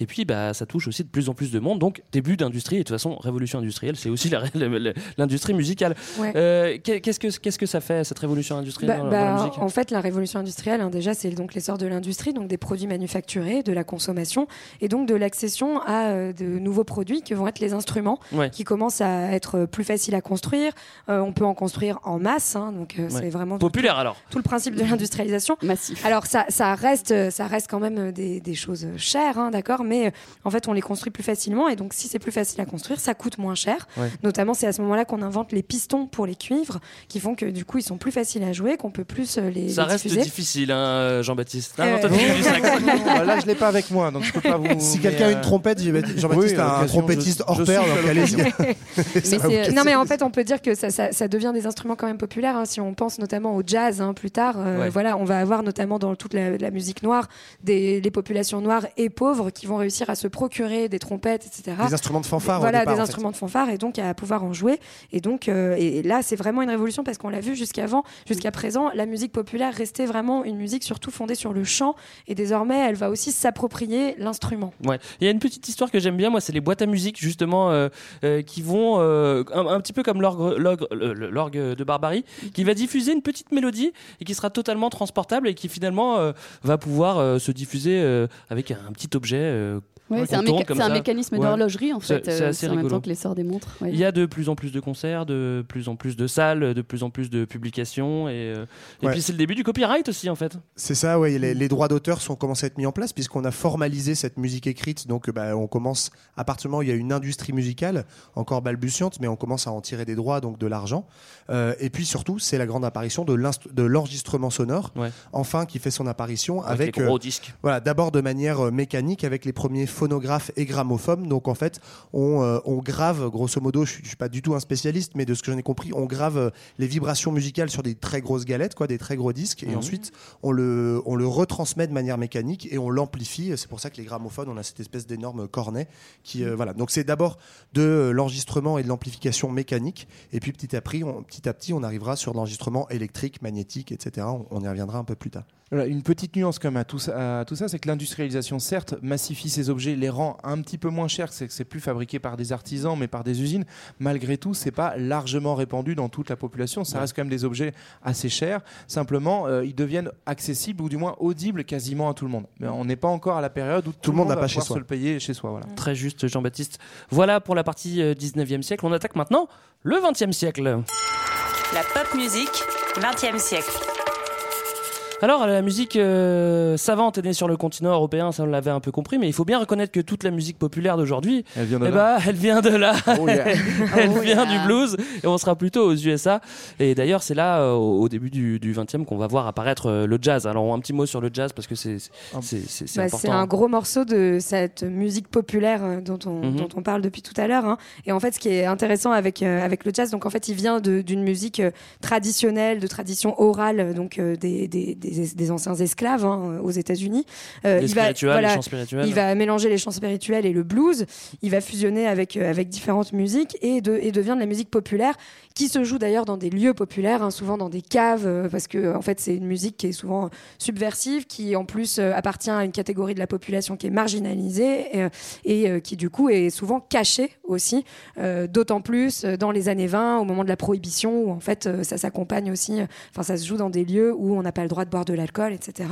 et puis bah ça touche aussi de plus en plus de monde. Donc début d'industrie et de toute façon révolution industrielle, c'est aussi l'industrie musicale. Ouais. Euh, qu'est- qu'est-ce que qu'est-ce que ça fait cette révolution industrielle Bah, dans, dans la bah, musique? en fait, la révolution industrielle, hein, déjà, c'est donc l'essor de l'industrie, donc des produits manufacturés, de la consommation, et donc de l'accession à euh, de nouveaux produits que vont être les instruments, Ouais. qui commencent à être plus faciles à construire. Euh, on peut en construire en masse, hein, donc euh, Ouais. c'est vraiment populaire alors. tout le principe de l'industrialisation. Massif. Alors ça, ça reste, ça reste quand même des, des choses chères, hein, d'accord, mais euh, en fait on les construit plus facilement et donc si c'est plus facile à construire, ça coûte moins cher. Ouais. Notamment c'est à ce moment-là qu'on invente les pistons pour les cuivres, qui font que du coup ils sont plus faciles à jouer, qu'on peut plus euh, les, Ça les reste diffuser. difficile, hein, Jean-Baptiste. Ah, Euh, là, je l'ai pas avec moi, donc je peux pas vous. Si quelqu'un a euh, une trompette, Jean-Baptiste oui, un trompettiste hors pair, donc allez-y. Mais non mais en fait on peut dire que ça, ça- ça devient des instruments quand même populaires hein, si on pense notamment au jazz hein, plus tard euh, Ouais. voilà on va avoir notamment dans toute la, la musique noire des les populations noires et pauvres qui vont réussir à se procurer des trompettes etc Des instruments de fanfare au voilà départ, des en fait. instruments de fanfare et donc à pouvoir en jouer et donc euh, et là c'est vraiment une révolution parce qu'on l'a vu jusqu'avant jusqu'à présent la musique populaire restait vraiment une musique surtout fondée sur le chant et désormais elle va aussi s'approprier l'instrument Ouais. Il y a une petite histoire que j'aime bien, moi, c'est les boîtes à musique, justement, euh, euh, qui vont, euh, un, petit peu comme l'orgue de Barbarie, qui va diffuser une petite mélodie et qui sera totalement transportable et qui finalement va pouvoir se diffuser avec un petit objet. C'est un, tourne méca- comme c'est un ça. mécanisme Ouais. d'horlogerie en fait. C'est euh, assez en même temps que l'essor des montres. ouais. Il y a de plus en plus de concerts, de plus en plus de salles, de plus en plus de publications et, euh, et puis c'est le début du copyright aussi en fait. C'est ça, oui. Les, les droits d'auteur sont commencés à être mis en place puisqu'on a formalisé cette musique écrite. Donc, bah, on commence à partir du moment où il y a une industrie musicale encore balbutiante, mais on commence à en tirer des droits, donc de l'argent. Euh, et puis surtout, c'est la grande apparition de l'enregistrement sonore, Ouais. enfin, qui fait son apparition Avec avec, les gros euh, disques. Voilà, d'abord de manière euh, mécanique avec les premiers phonographes et gramophones. Donc en fait, on, euh, on grave, grosso modo, je je suis pas du tout un spécialiste, mais de ce que j'en ai compris, on grave euh, les vibrations musicales sur des très grosses galettes, quoi, des très gros disques, et Mhm. ensuite on le, on le retransmet de manière mécanique et on l'amplifie. C'est pour ça que les gramophones, on a cette espèce d'énorme cornet qui, euh, voilà. Donc c'est d'abord de l'enregistrement et de l'amplification mécanique, et puis petit à petit, on, petit à petit, on arrivera sur l'enregistrement électrique, magnétique, etc. On, on y reviendra un peu plus tard. Une petite nuance quand même à tout ça, à tout ça c'est que l'industrialisation, certes, massifie ces objets, les rend un petit peu moins chers, c'est que c'est plus fabriqué par des artisans, mais par des usines. Malgré tout, c'est pas largement répandu dans toute la population. Ça Ouais. reste quand même des objets assez chers. Simplement, euh, ils deviennent accessibles ou du moins audibles quasiment à tout le monde. Mais on n'est pas encore à la période où tout, le monde n'a va pas chez pouvoir soi. se le payer chez soi. Voilà. Très juste Jean-Baptiste. Voilà pour la partie euh, 19e siècle. On attaque maintenant le 20e siècle. La pop musique, 20e siècle. Alors, la musique euh, savante est née sur le continent européen, ça on l'avait un peu compris, mais il faut bien reconnaître que toute la musique populaire d'aujourd'hui, Elle vient de eh là. bah, elle vient de là. Oh yeah. elle Oh vient yeah. du blues et on sera plutôt aux USA. Et d'ailleurs, c'est là, euh, au début du, du 20e, qu'on va voir apparaître euh, le jazz. Alors, un petit mot sur le jazz parce que c'est c'est- c'est- c'est- c'est Bah, important. c'est un gros morceau de cette musique populaire dont on, Mhm. dont on parle depuis tout à l'heure. hein. Et en fait, ce qui est intéressant avec, euh, avec le jazz, donc en fait, il vient d'une musique traditionnelle, de tradition orale, donc euh, des, des, des, des anciens esclaves hein, aux États-Unis. Euh, chants spirituels. Il va mélanger les chants spirituels et le blues. Il va fusionner avec, euh, avec différentes musiques et, de, et devient de la musique populaire qui se joue d'ailleurs dans des lieux populaires, hein, souvent dans des caves, euh, parce que en fait c'est une musique qui est souvent subversive, qui en plus euh, appartient à une catégorie de la population qui est marginalisée euh, et qui du coup est souvent cachée aussi, euh, d'autant plus dans les années 20, au moment de la prohibition, où en fait ça s'accompagne aussi, enfin ça se joue dans des lieux où on n'a pas le droit de boire de l'alcool, etc.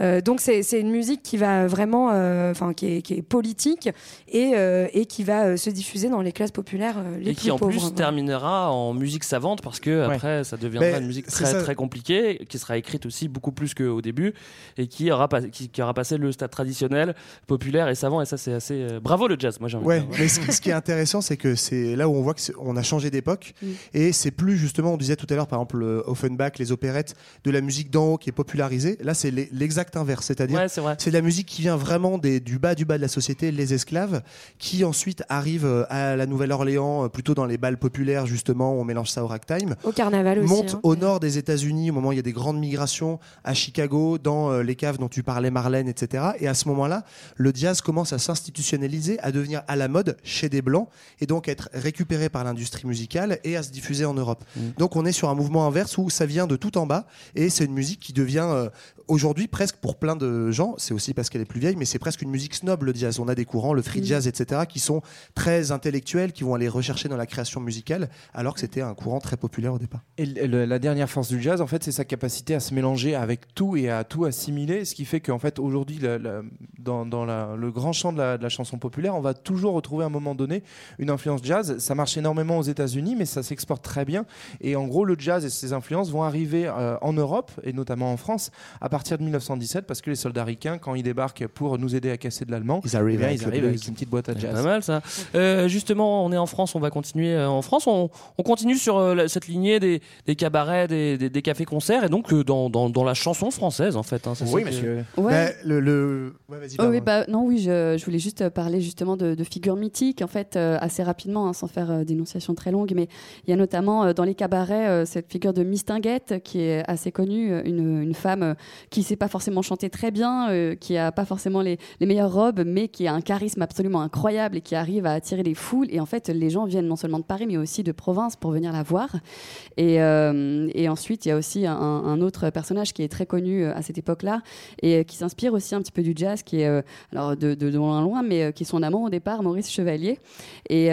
Euh, donc c'est une musique qui va vraiment, euh, enfin qui, est, qui est politique et, et qui va se diffuser dans les classes populaires les et plus qui en pauvres. plus terminera en musique savante parce que après ça deviendra Mais une musique très ça. très compliquée qui sera écrite aussi beaucoup plus qu'au début et qui aura pas- qui, qui aura passé le stade traditionnel populaire et savant et ça c'est assez euh, bravo le jazz moi j'ai envie Ouais, de dire. mais ce, ce qui est intéressant, c'est que c'est là où on voit qu'on a changé d'époque Mm. et c'est plus justement, on disait tout à l'heure, par exemple, le Offenbach, les opérettes, de la musique d'en haut qui est popularisée. Là, c'est l'e- l'exact inverse, c'est-à-dire Ouais, c'est de la musique qui vient vraiment des, du bas du bas de la société, les esclaves, qui ensuite arrivent euh, à la Nouvelle-Orléans, euh, plutôt dans les balles populaires justement, on mélange ça au ragtime. Au carnaval aussi. monte hein. au nord des États-Unis au moment où il y a des grandes migrations à Chicago, dans euh, les caves dont tu parlais, Marlène, etc. Et à ce moment-là, le jazz commence à s'institutionnaliser, à devenir à la mode chez des blancs, et donc être récupéré par l'industrie musicale et à se diffuser en Europe. Donc on est sur un mouvement inverse où ça vient de tout en bas, et c'est une musique qui devient euh, aujourd'hui presque pour plein de gens, c'est aussi parce qu'elle est plus vieille, mais c'est presque une musique snob le jazz. On a des courants, le free Mm. jazz, etc., qui sont très intellectuels, qui vont aller rechercher dans la création musicale, alors que c'était un courant très populaire au départ. Et le- la dernière force du jazz, en fait, c'est sa capacité à se mélanger avec tout et à tout assimiler, ce qui fait qu'en fait, aujourd'hui, la- la- dans, dans la- le grand champ de la, de la chanson populaire, on va toujours retrouver à un moment donné une influence jazz. Ça marche énormément aux États-Unis, mais ça s'exporte très bien. Et en gros, le jazz et ses influences vont arriver euh, en Europe et notamment en France à partir de 1917, parce que les soldats ricains, quand ils débarquent pour nous aider à casser de l'allemand, Ils arrivent eh bien, avec ils arrivent avec une petite boîte à jazz. Pas mal ça. Euh, justement, on est en France, on va continuer euh, en France. On, on continue sur euh, cette lignée des, des cabarets, des, des- des cafés-concerts et donc euh, dans, dans, dans la chanson française en fait. hein. Oui, ça que- monsieur. Ouais. Le, le- ouais, vas-y, Oh oui, bah, non, oui, je, je voulais juste parler justement de, de figures mythiques, en fait, euh, assez rapidement, hein, sans faire euh, d'énonciation très longue, mais il y a notamment euh, dans les cabarets euh, cette figure de Mistinguette, qui est assez connue, une, une femme qui sait pas forcément chanter très bien, euh, qui a pas forcément les, les meilleures robes, mais qui a un charisme absolument incroyable et qui arrive à attirer les foules. Et en fait, les gens viennent non seulement de Paris, mais aussi de province pour venir la voir. Et, euh, et ensuite, il y a aussi un, un autre personnage qui est très connu euh, à cette époque-là et qui s'inspire aussi un petit peu du jazz, qui est alors de, de, de loin loin, mais qui est son amant au départ, Maurice Chevalier, et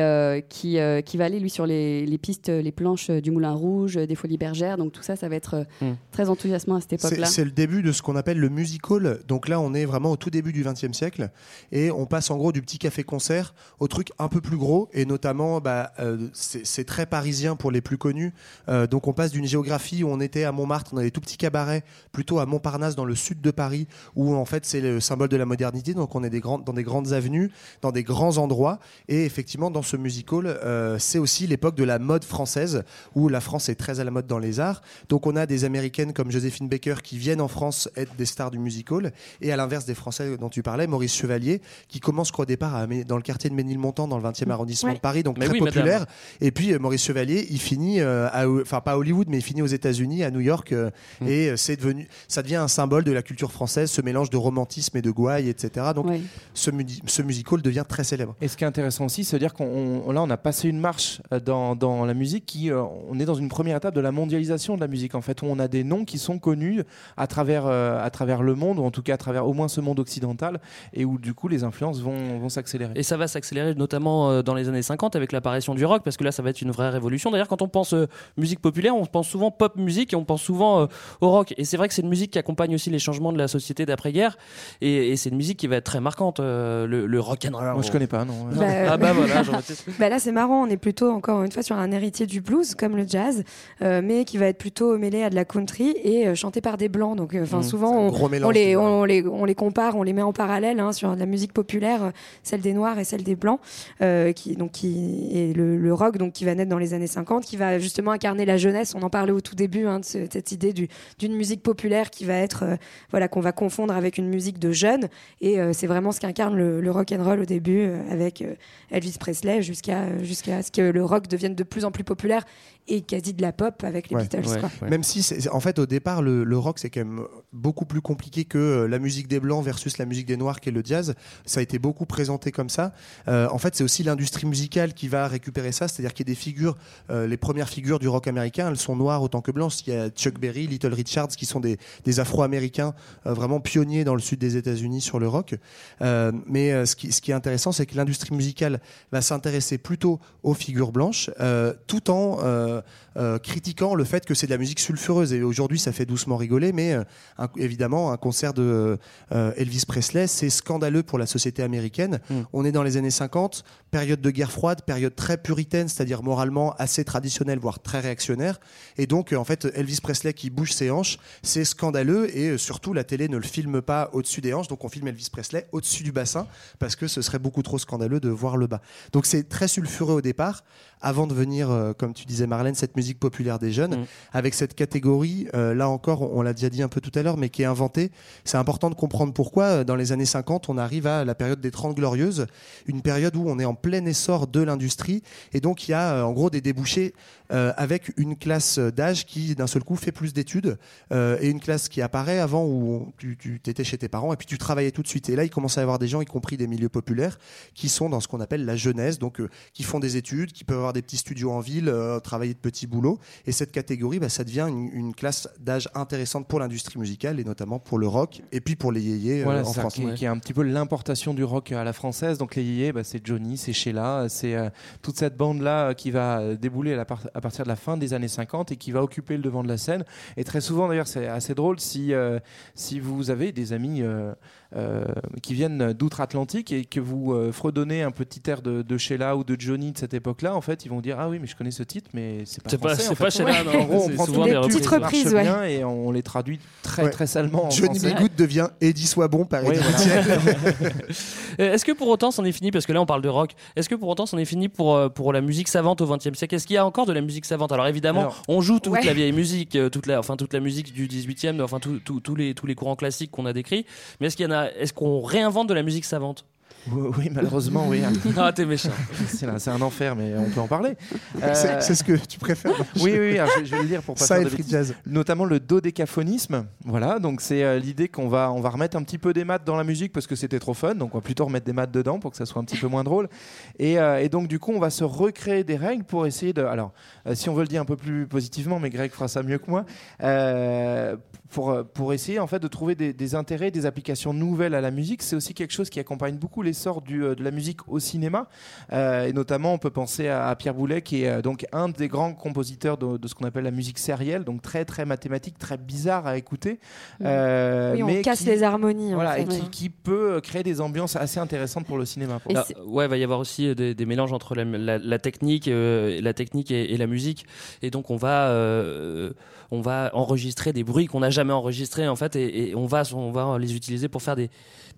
qui, qui va aller lui sur les, les pistes, les planches du Moulin Rouge, des Folies Bergères. Donc tout ça, ça va être Mm. très enthousiasmant à cette époque-là. c'est le début de ce qu'on appelle le music hall. Donc là, on est vraiment au tout début du XXe siècle. Et on passe en gros du petit café-concert au truc un peu plus gros. Et notamment, bah, euh, c'est très parisien pour les plus connus. Euh, donc on passe d'une géographie où on était à Montmartre, on a des tout petits cabarets, plutôt à Montparnasse, dans le sud de Paris, où en fait c'est le symbole de la modernité. Donc on est dans des grandes avenues, dans des grands endroits. Et effectivement, dans ce music hall, euh, c'est aussi l'époque de la mode française, où la France est très à la mode dans les arts. Donc on a des américaines comme Joséphine Baker qui viennent en France être des stars du music hall, et à l'inverse des Français dont tu parlais, Maurice Chevalier, qui commence je crois, au départ à dans le quartier de Ménilmontant, dans le 20e arrondissement Ouais. de Paris, donc Mais très oui, madame. populaire. Et puis euh, Maurice Chevalier, il finit, euh, enfin pas à Hollywood, mais il finit aux États-Unis, à New York, euh, Mm. et euh, c'est devenu, ça devient un symbole de la culture française, ce mélange de romantisme et de gouaille, etc. Donc Ouais. ce, ce music hall devient très célèbre. Et ce qui est intéressant aussi, c'est de dire qu'on on- là on a passé une marche dans, dans la musique qui euh, on est dans une première étape de la mondialisation de la musique en fait où on a des noms qui sont connus à travers euh, à travers le monde ou en tout cas à travers au moins ce monde occidental et où du coup les influences vont, vont s'accélérer. Et ça va s'accélérer notamment euh, dans les années 50 avec l'apparition du rock, parce que là, ça va être une vraie révolution. D'ailleurs, quand on pense euh, musique populaire, on pense souvent pop musique et on pense souvent euh, au rock. Et c'est vrai que c'est une musique qui accompagne aussi les changements de la société d'après-guerre. Et, et c'est une musique qui va être très marquante, euh, le, le rock and roll. Moi, je connais pas, non. Bah, ah bah voilà. Bah là, c'est marrant. On est plutôt, encore une fois, sur un héritier du blues, comme le jazz, euh, mais qui va être plutôt mêlé à de la country et euh, chanté par des blancs. Donc, euh, enfin, Mmh. souvent, on, gros mélange, on les, on, les, on les compare, on les met en parallèle hein, sur la musique populaire, celle des noirs et celle des blancs, euh, qui, donc, qui, et le, le rock, donc, qui va naître dans les années 50, qui va justement incarner la jeunesse. On en parlait au tout début, hein, de ce- cette idée du- d'une musique populaire qui va être, euh, voilà, qu'on va confondre avec une musique de jeunes. Et euh, c'est vraiment ce qu'incarne le, le rock and roll au début, euh, avec euh, Elvis Presley, jusqu'à jusqu'à ce que le rock devienne de plus en plus populaire et quasi de la pop avec les Ouais. Beatles. quoi. Même si, c'est- en fait, au départ, le, le rock, c'est quand même beaucoup plus compliqué que euh, la musique des Blancs versus la musique des Noirs, qui est le jazz. Ça a été beaucoup présenté comme ça. Euh, en fait, c'est aussi l'industrie musicale qui va récupérer ça. C'est-à-dire qu'il y a des figures, euh, les premières figures du rock américain, elles sont noires autant que blanches. Il y a Chuck Berry, Little Richards, qui sont des, Afro-Américains vraiment pionniers dans le sud des États-Unis sur le rock. Mais ce, qui, est intéressant, c'est que l'industrie musicale va s'intéresser plutôt aux figures blanches, tout en critiquant le fait que c'est de la musique sulfureuse. Et aujourd'hui, ça fait doucement rigoler, mais un- évidemment, un concert de euh, Elvis Presley, c'est scandaleux pour la société américaine. On est dans les années 50, période de guerre froide, période très puritaine, c'est-à-dire moralement assez traditionnelle, voire très réactionnaire. Et donc, euh, en fait, Elvis Presley qui bouge ses hanches, c'est scandaleux. Et euh, surtout, la télé ne le filme pas au-dessus des hanches. Donc, on filme Elvis Presley au-dessus du bassin parce que ce serait beaucoup trop scandaleux de voir le bas. Donc, c'est très sulfureux au départ, avant de venir, euh, comme tu disais, Marlène, cette musique populaire des jeunes, avec cette catégorie, euh, là encore, on, on l'a déjà dit un peu tout à l'heure, mais qui est inventée. C'est important de comprendre pourquoi, euh, dans les années 50, on arrive à la période des 30 glorieuses, une période où on est en plein essor de l'industrie. Et donc, il y a en gros des débouchés euh, avec une classe d'âge qui, d'un seul coup, fait plus d'études euh, et une classe qui apparaît avant où tu, tu étais chez tes parents et puis tu travaillais tout de suite. Et là, il commence à y avoir des gens, y compris des milieux populaires, qui sont dans ce qu'on appelle la jeunesse, donc euh, qui font des études, qui peuvent avoir des petits studios en ville, euh, travailler de petits boulots. Et cette catégorie, bah, ça devient une, une classe d'âge intéressante pour l'industrie musicale et notamment pour le rock et puis pour les yéyés euh, Voilà, en France. qui, qui est un petit peu l'importation du rock à la française. Donc les yéyés, bah, c'est Johnny, c'est Sheila, c'est euh, toute cette bande-là euh, qui va débouler à, la par- à partir de la fin des années 50 et qui va occuper le devant de la scène. Et très souvent, d'ailleurs, c'est assez drôle si, euh, si vous avez des amis euh, qui viennent d'outre-Atlantique et que vous euh, fredonnez un petit air de, de Sheila ou de Johnny de cette époque-là, en fait, ils vont dire Ah oui, mais je connais ce titre, mais c'est pas C'est pas- français. c'est en pas fait. Sheila, non. En gros, on prend souvent des les reprises. ouais. bien et on les traduit très Ouais. très salement en Johnny français. B. Good devient Eddie Swabon par Eddie. Euh, Est-ce que pour autant c'en est fini Parce que là on parle de rock. Est-ce que pour autant c'en est fini pour, euh, pour la musique savante au XXe siècle? Est-ce qu'il y a encore de la musique savante? Alors évidemment, Alors, on joue toute ouais. la vieille musique, euh, toute la, enfin toute la musique du XVIIIe, enfin tous les tous les courants classiques qu'on a décrits. Mais est-ce qu'il y en a Est-ce qu'on réinvente de la musique savante? Oui, malheureusement, oui. Ah t'es méchant. C'est un- c'est un enfer, mais on peut en parler. C'est Euh, c'est ce que tu préfères. Oui, oui, alors je, je vais le dire pour pas Ça faire et de free jazz. Notamment le dodécaphonisme. Voilà, donc c'est euh, l'idée qu'on va, on va remettre un petit peu des maths dans la musique parce que c'était trop fun. Donc on va plutôt remettre des maths dedans pour que ça soit un petit peu moins drôle. Et, euh, et donc du coup, on va se recréer des règles pour essayer de. Alors, euh, si on veut le dire un peu plus positivement, mais Greg fera ça mieux que moi. euh, pour, pour essayer en fait de trouver des, des intérêts, des applications nouvelles à la musique, c'est aussi quelque chose qui accompagne beaucoup l'essor euh, de la musique au cinéma. Euh, et notamment, on peut penser à, à Pierre Boulet, qui est euh, donc un des grands compositeurs de, de ce qu'on appelle la musique sérielle, donc très très mathématique, très bizarre à écouter. Euh, Oui, on mais casse qui- les harmonies. en Voilà, et qui, qui peut créer des ambiances assez intéressantes pour le cinéma. pour Ah, ouais, va y avoir aussi des, des mélanges entre la, la- la technique, euh, la technique et, et la musique. Et donc on va, euh, on va enregistrer des bruits qu'on n'a jamais enregistrés en fait, et, et on va, on va les utiliser pour faire des,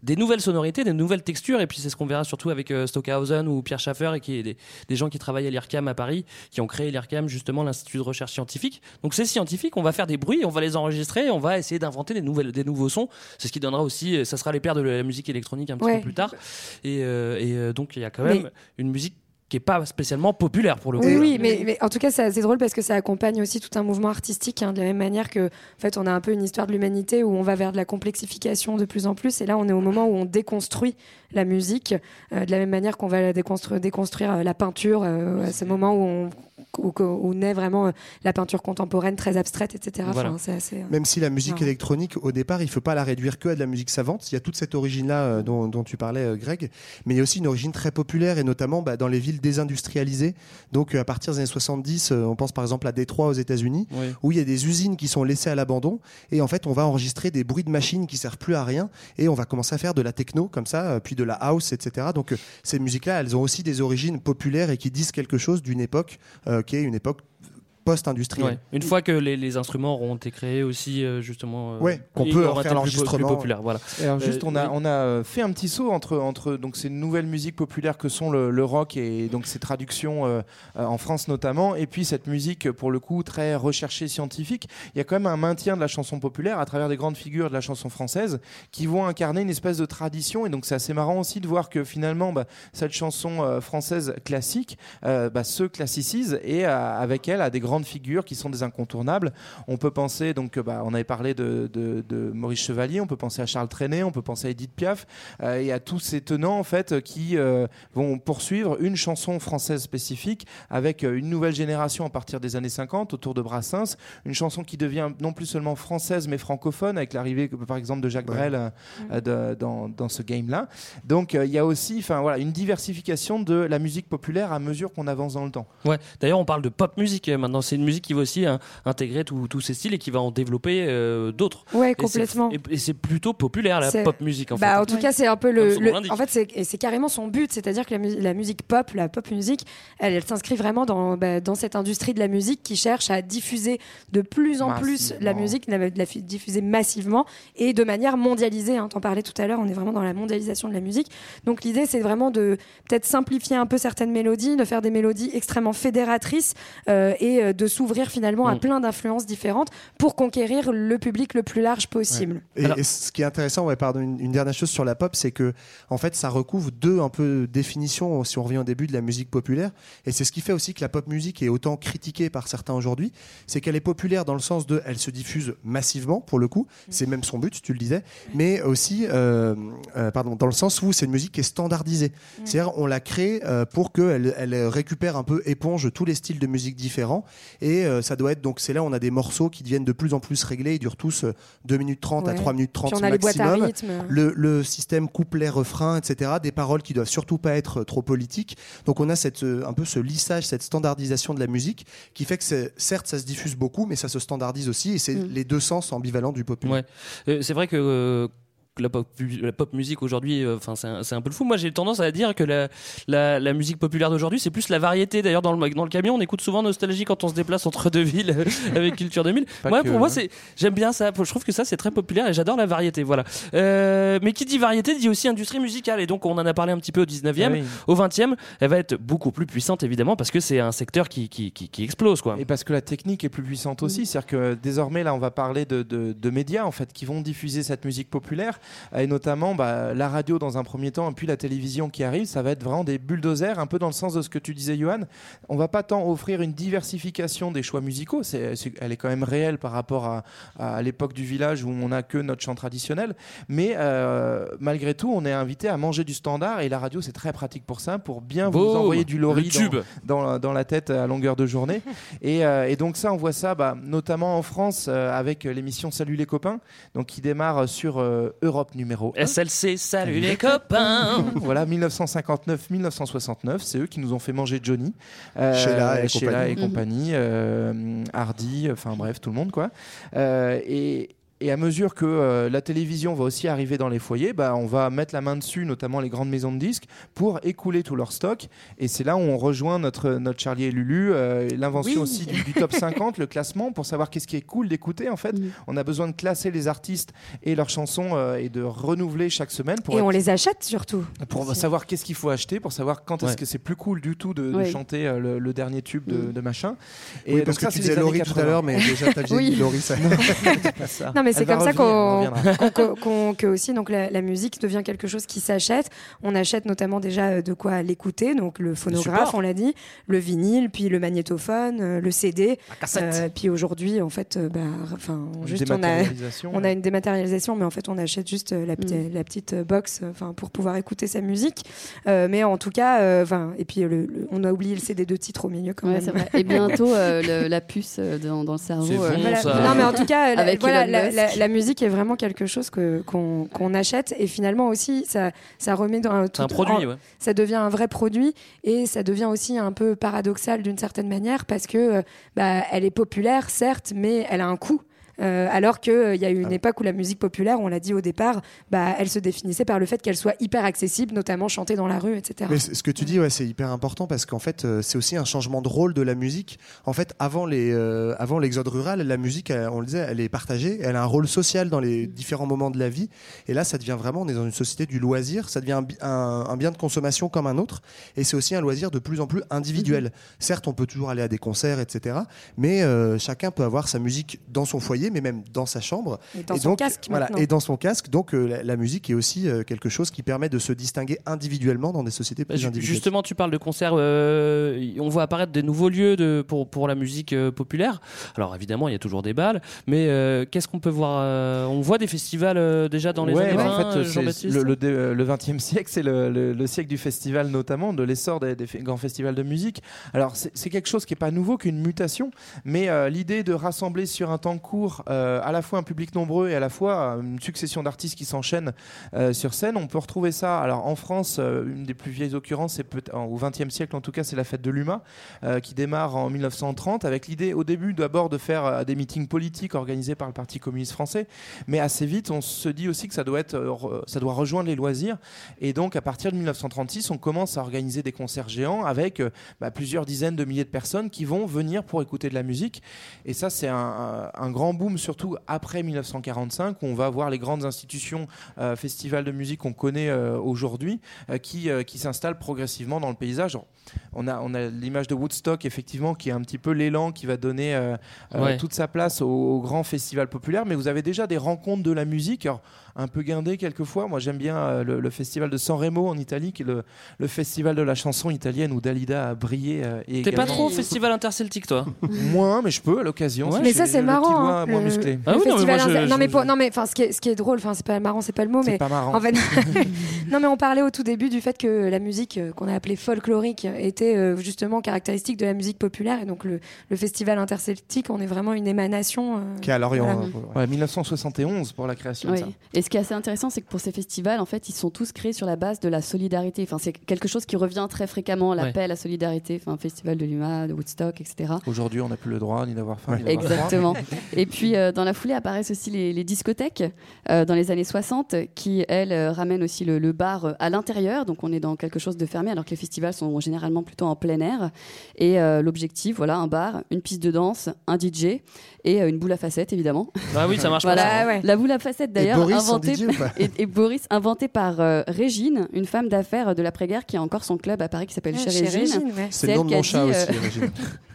des nouvelles sonorités, des nouvelles textures. Et puis c'est ce qu'on verra surtout avec euh, Stockhausen ou Pierre Schaeffer et qui est des, des gens qui travaillent à l'IRCAM à Paris, qui ont créé l'IRCAM justement l'institut de recherche scientifique. Donc c'est scientifique, on va faire des bruits, on va les enregistrer, on va essayer d'inventer des nouvelles, des nouveaux sons. C'est ce qui donnera aussi, euh, ça sera les pères de la musique électronique un petit Ouais. peu plus tard. Et, euh, et, donc il y a quand même Mais- une musique qui est pas spécialement populaire pour le coup. Oui, oui, mais, mais en tout cas, c'est assez drôle parce que ça accompagne aussi tout un mouvement artistique, hein, de la même manière que, en fait, on a un peu une histoire de l'humanité où on va vers de la complexification de plus en plus, et là, on est au moment où on déconstruit la musique, euh, de la même manière qu'on va la déconstru- déconstruire euh, la peinture, euh, à ce moment où on où, où naît vraiment euh, la peinture contemporaine très abstraite, etc. Voilà. Enfin, c'est assez, euh, Même si la musique électronique, au départ, il ne faut pas la réduire que à de la musique savante. Il y a toute cette origine-là euh, dont, dont tu parlais, euh, Greg. Mais il y a aussi une origine très populaire, et notamment bah, dans les villes désindustrialisées. Donc, euh, à partir des années 70, euh, on pense par exemple à Détroit aux États-Unis, Oui. où il y a des usines qui sont laissées à l'abandon. Et en fait, on va enregistrer des bruits de machines qui servent plus à rien. Et on va commencer à faire de la techno comme ça, euh, puis de la house, etc. Donc, euh, ces musiques-là, elles ont aussi des origines populaires et qui disent quelque chose d'une époque euh, une époque post-industrielle. Ouais. Une fois que les, les instruments auront été créés aussi, euh, justement, euh, Ouais, qu'on peut en faire l'enregistrement. populaires. Voilà. Et alors juste, Euh, on a, on a fait un petit saut entre, entre donc ces nouvelles musiques populaires que sont le, le rock et donc ces traductions euh, en France notamment, et puis cette musique pour le coup très recherchée scientifique. Il y a quand même un maintien de la chanson populaire à travers des grandes figures de la chanson française qui vont incarner une espèce de tradition. Et donc c'est assez marrant aussi de voir que finalement bah, cette chanson française classique bah, se classicise et avec elle a des grandes figures qui sont des incontournables. On peut penser donc bah, on avait parlé de, de- de Maurice Chevalier, on peut penser à Charles Trenet, on peut penser à Edith Piaf euh, et à tous ces tenants en fait qui euh, vont poursuivre une chanson française spécifique avec euh, une nouvelle génération à partir des années 50 autour de Brassens, une chanson qui devient non plus seulement française mais francophone avec l'arrivée par exemple de Jacques Brel euh, de- dans, dans ce game là. Donc euh, il y a aussi enfin voilà une diversification de la musique populaire à mesure qu'on avance dans le temps. Ouais. D'ailleurs, on parle de pop musique maintenant. C'est une musique qui va aussi hein, intégrer tous ces styles et qui va en développer euh, d'autres. Ouais, Et c'est- complètement. Et, c'est plutôt populaire la pop musique en bah, fait. En tout cas, c'est un peu le. en fait, c'est carrément son but, c'est-à-dire que la, mu- la musique pop, la pop musique, elle, elle s'inscrit vraiment dans, bah, dans cette industrie de la musique qui cherche à diffuser de plus en plus la musique, la, la diffuser massivement et de manière mondialisée. Hein. T'en parlais tout à l'heure, on est vraiment dans la mondialisation de la musique. Donc l'idée, c'est vraiment de peut-être simplifier un peu certaines mélodies, de faire des mélodies extrêmement fédératrices euh, et euh, de s'ouvrir finalement à Mm. plein d'influences différentes pour conquérir le public le plus large possible. Et, et ce qui est intéressant, ouais, pardon, une, une dernière chose sur la pop, c'est que en fait, ça recouvre deux un peu définitions. Si on revient au début de la musique populaire, et c'est ce qui fait aussi que la pop musique est autant critiquée par certains aujourd'hui, c'est qu'elle est populaire dans le sens de, elle se diffuse massivement pour le coup. C'est même son but, tu le disais, mais aussi, euh, euh, pardon, dans le sens où c'est une musique qui est standardisée. C'est-à-dire, on l'a créée euh, pour qu'elle elle récupère un peu, éponge tous les styles de musique différents, et euh, ça doit être donc c'est là où on a des morceaux qui deviennent de plus en plus réglés, ils durent tous euh, 2 minutes 30 à Ouais. 3 minutes 30 Puis on a les boîtes à maximum. rythme. Le, le système couplet, refrain, etc. Des paroles qui doivent surtout pas être trop politiques. Donc on a cette, euh, un peu ce lissage, cette standardisation de la musique qui fait que certes ça se diffuse beaucoup, mais ça se standardise aussi et c'est les deux sens ambivalents du populaire. Ouais. Euh, c'est vrai que euh, que la pop, la pop musique aujourd'hui, euh, enfin c'est un, c'est un peu le fou. Moi, j'ai tendance à dire que la, la, la musique populaire d'aujourd'hui, c'est plus la variété. D'ailleurs, dans le, dans le camion, on écoute souvent Nostalgie quand on se déplace entre deux villes euh, avec Culture 2000. Pas Moi, que, pour moi, hein. c'est j'aime bien ça. Je trouve que ça, c'est très populaire et j'adore la variété. Voilà. Euh, mais qui dit variété dit aussi industrie musicale. Et donc, on en a parlé un petit peu au 19e. Ah oui. Au 20e, elle va être beaucoup plus puissante, évidemment, parce que c'est un secteur qui, qui, qui, qui explose. Quoi. Et parce que la technique est plus puissante aussi, c'est-à-dire que désormais là on va parler de, de- de médias en fait qui vont diffuser cette musique populaire euh, et notamment bah, la radio dans un premier temps et puis la télévision qui arrive, ça va être vraiment des bulldozers un peu dans le sens de ce que tu disais Johan. On va pas tant offrir une diversification des choix musicaux, c'est, c'est- elle est quand même réelle par rapport à, à l'époque du village où on n'a que notre chant traditionnel, mais euh, malgré tout on est invité à manger du standard et la radio c'est très pratique pour ça, pour bien vous envoyer du tube. dans, dans, dans la tête à longueur de journée. Et, euh, et donc ça, on voit ça bah, notamment en France euh, avec l'émission Salut les copains, donc qui démarre sur euh, Europe numéro 1. SLC, salut les copains. voilà, 1959-1969, c'est eux qui nous ont fait manger Johnny. Euh, Sheila et Sheila et compagnie. compagnie, euh, Hardy, enfin bref, tout le monde quoi. Euh, et et à mesure que euh, la télévision va aussi arriver dans les foyers, bah, on va mettre la main dessus, notamment les grandes maisons de disques, pour écouler tout leur stock. Et c'est là où on rejoint notre, notre Charlie et Lulu, euh, l'invention Oui. aussi du, du top 50, le classement, pour savoir qu'est-ce qui est cool d'écouter. En fait, on a besoin de classer les artistes et leurs chansons euh, et de renouveler chaque semaine pour Et être- on les achète surtout. pour savoir qu'est-ce qu'il faut acheter, pour savoir quand est-ce que c'est plus cool du tout de, de Ouais. chanter euh, le, le dernier tube de, Mm. de machin. oui, donc parce ça, que tu c'est les disais Laurie tout à 80. l'heure, mais déjà t'as Oui. Laurie. Ça... Pas ça. Non, mais c'est comme ça revenir, qu'on, qu'on- que aussi donc la, la musique devient quelque chose qui s'achète. On achète notamment déjà euh, de quoi l'écouter, donc le phonographe, supports. on l'a dit, le vinyle, puis le magnétophone, euh, le CD. Euh, puis aujourd'hui, en fait, euh, bah, enfin, Une juste on a, dématérialisation. on a une dématérialisation, mais en fait, on achète juste la, petite- la petite euh, box, enfin, pour pouvoir écouter sa musique. Euh, mais en tout cas, euh, enfin, et puis le- le- on a oublié le CD de titre au milieu quand Ouais, même. vrai. Et bientôt, euh, le- la puce dans, dans le cerveau. Euh, bon, Voilà. Non, mais en tout cas, Avec voilà, la. La- la musique est vraiment quelque chose que qu'on qu'on achète et finalement aussi ça ça remet dans un, C'est un tout- produit, en- ouais. ça devient un vrai produit et ça devient aussi un peu paradoxal d'une certaine manière parce que euh, bah, elle est populaire certes, mais elle a un coût. Euh, alors qu'il y a eu une époque où la musique populaire, on l'a dit au départ, bah, elle se définissait par le fait qu'elle soit hyper accessible, notamment chantée dans la rue, etc. Mais ce que tu dis, ouais, c'est hyper important parce qu'en fait, euh, c'est aussi un changement de rôle de la musique. En fait, avant les, euh, avant l'exode rural, la musique, on le disait, elle est partagée. Elle a un rôle social dans les différents moments de la vie. Et là, ça devient vraiment, on est dans une société du loisir. Ça devient un, bi- un- un bien de consommation comme un autre. Et c'est aussi un loisir de plus en plus individuel. Certes, on peut toujours aller à des concerts, etc. Mais euh, chacun peut avoir sa musique dans son foyer, mais même dans sa chambre. Et dans son donc, casque Voilà, maintenant. et dans son casque. Donc, euh, la, la musique est aussi euh, quelque chose qui permet de se distinguer individuellement dans des sociétés plus Ju- individuelles. Justement, tu parles de concerts. euh, on voit apparaître des nouveaux lieux de, pour, pour la musique euh, populaire. Alors évidemment, il y a toujours des balles, mais euh, qu'est-ce qu'on peut voir euh, On voit des festivals euh, déjà dans les Ouais, années bah, 20, en fait, euh, c'est- Jean-Baptiste le, le, dé- euh, le 20e siècle, c'est le, le- le siècle du festival, notamment de l'essor des, grands festivals de musique. Alors, c'est c'est quelque chose qui n'est pas nouveau, qu'une mutation, mais euh, l'idée de rassembler sur un temps court euh, à la fois un public nombreux et à la fois euh, une succession d'artistes qui s'enchaînent euh, sur scène, on peut retrouver ça. Alors, en France, une des plus vieilles occurrences, c'est au 20e siècle en tout cas, c'est la fête de l'UMA, qui démarre en 1930, avec l'idée au début d'abord de faire des meetings politiques organisés par le Parti communiste français, mais assez vite, on se dit aussi que ça doit, être, re- ça doit rejoindre les loisirs. Et donc, à partir de 1936, on commence à organiser des concerts géants avec bah, plusieurs dizaines de milliers de personnes qui vont venir pour écouter de la musique. Et ça, c'est un, un- grand boom, surtout après 1945, où on va voir les grandes institutions, euh, festivals de musique qu'on connaît euh, aujourd'hui, euh, qui, qui s'installent progressivement dans le paysage. On a, on a l'image de Woodstock, effectivement, qui est un petit peu l'élan qui va donner Ouais. toute sa place au, au grand festival populaire. Mais vous avez déjà des rencontres de la musique, alors, un peu guindées quelquefois. Moi, j'aime bien euh, le, le festival de San Remo en Italie, qui est le, le festival de la chanson italienne où Dalida a brillé. euh, et T'es pas trop au festival interceltique, toi Moins, mais je peux à l'occasion. si mais ça c'est marrant. petit doigt hein, moins le- musclé. Ah oui, non, mais moi, je- inter- non je- mais je- pour- non mais enfin ce qui est ce qui est drôle, enfin c'est pas marrant, c'est pas le mot, mais pas marrant. en fait, non mais on parlait au tout début du fait que la musique euh, qu'on a appelée folklorique était euh, justement caractéristique de la musique populaire et donc le, le festival interceltique, on est vraiment une émanation. euh, Qui est à Lorient. voilà. hein, Ouais, 1971 pour la création Oui. de ça. Et ce qui est assez intéressant, c'est que pour ces festivals, en fait, ils sont tous créés sur la base de la solidarité. Enfin, c'est quelque chose qui revient très fréquemment, l'appel à la solidarité. Enfin, festival de l'UMA, de Woodstock, etc. Aujourd'hui, on n'a plus le droit ni d'avoir faim. Exactement. Et puis, euh, dans la foulée apparaissent aussi les, les discothèques euh, dans les années 60 qui, elles, euh, ramènent aussi le, le bar à l'intérieur. Donc, on est dans quelque chose de fermé alors que les festivals sont généralement plutôt en plein air. Et euh, l'objectif, voilà, un bar, une piste de danse, un DJ et euh, une boule à facettes, évidemment. Ah oui, ça marche Voilà, pas. ça, ouais. la boule à facettes d'ailleurs Boris, et, et Boris inventé par euh, Régine, une femme d'affaires de l'après-guerre qui a encore son club à Paris qui s'appelle Ouais, Chez chez Régine. Régine, ouais. C'est C'est le nom de mon chat dit, aussi, euh, Régine.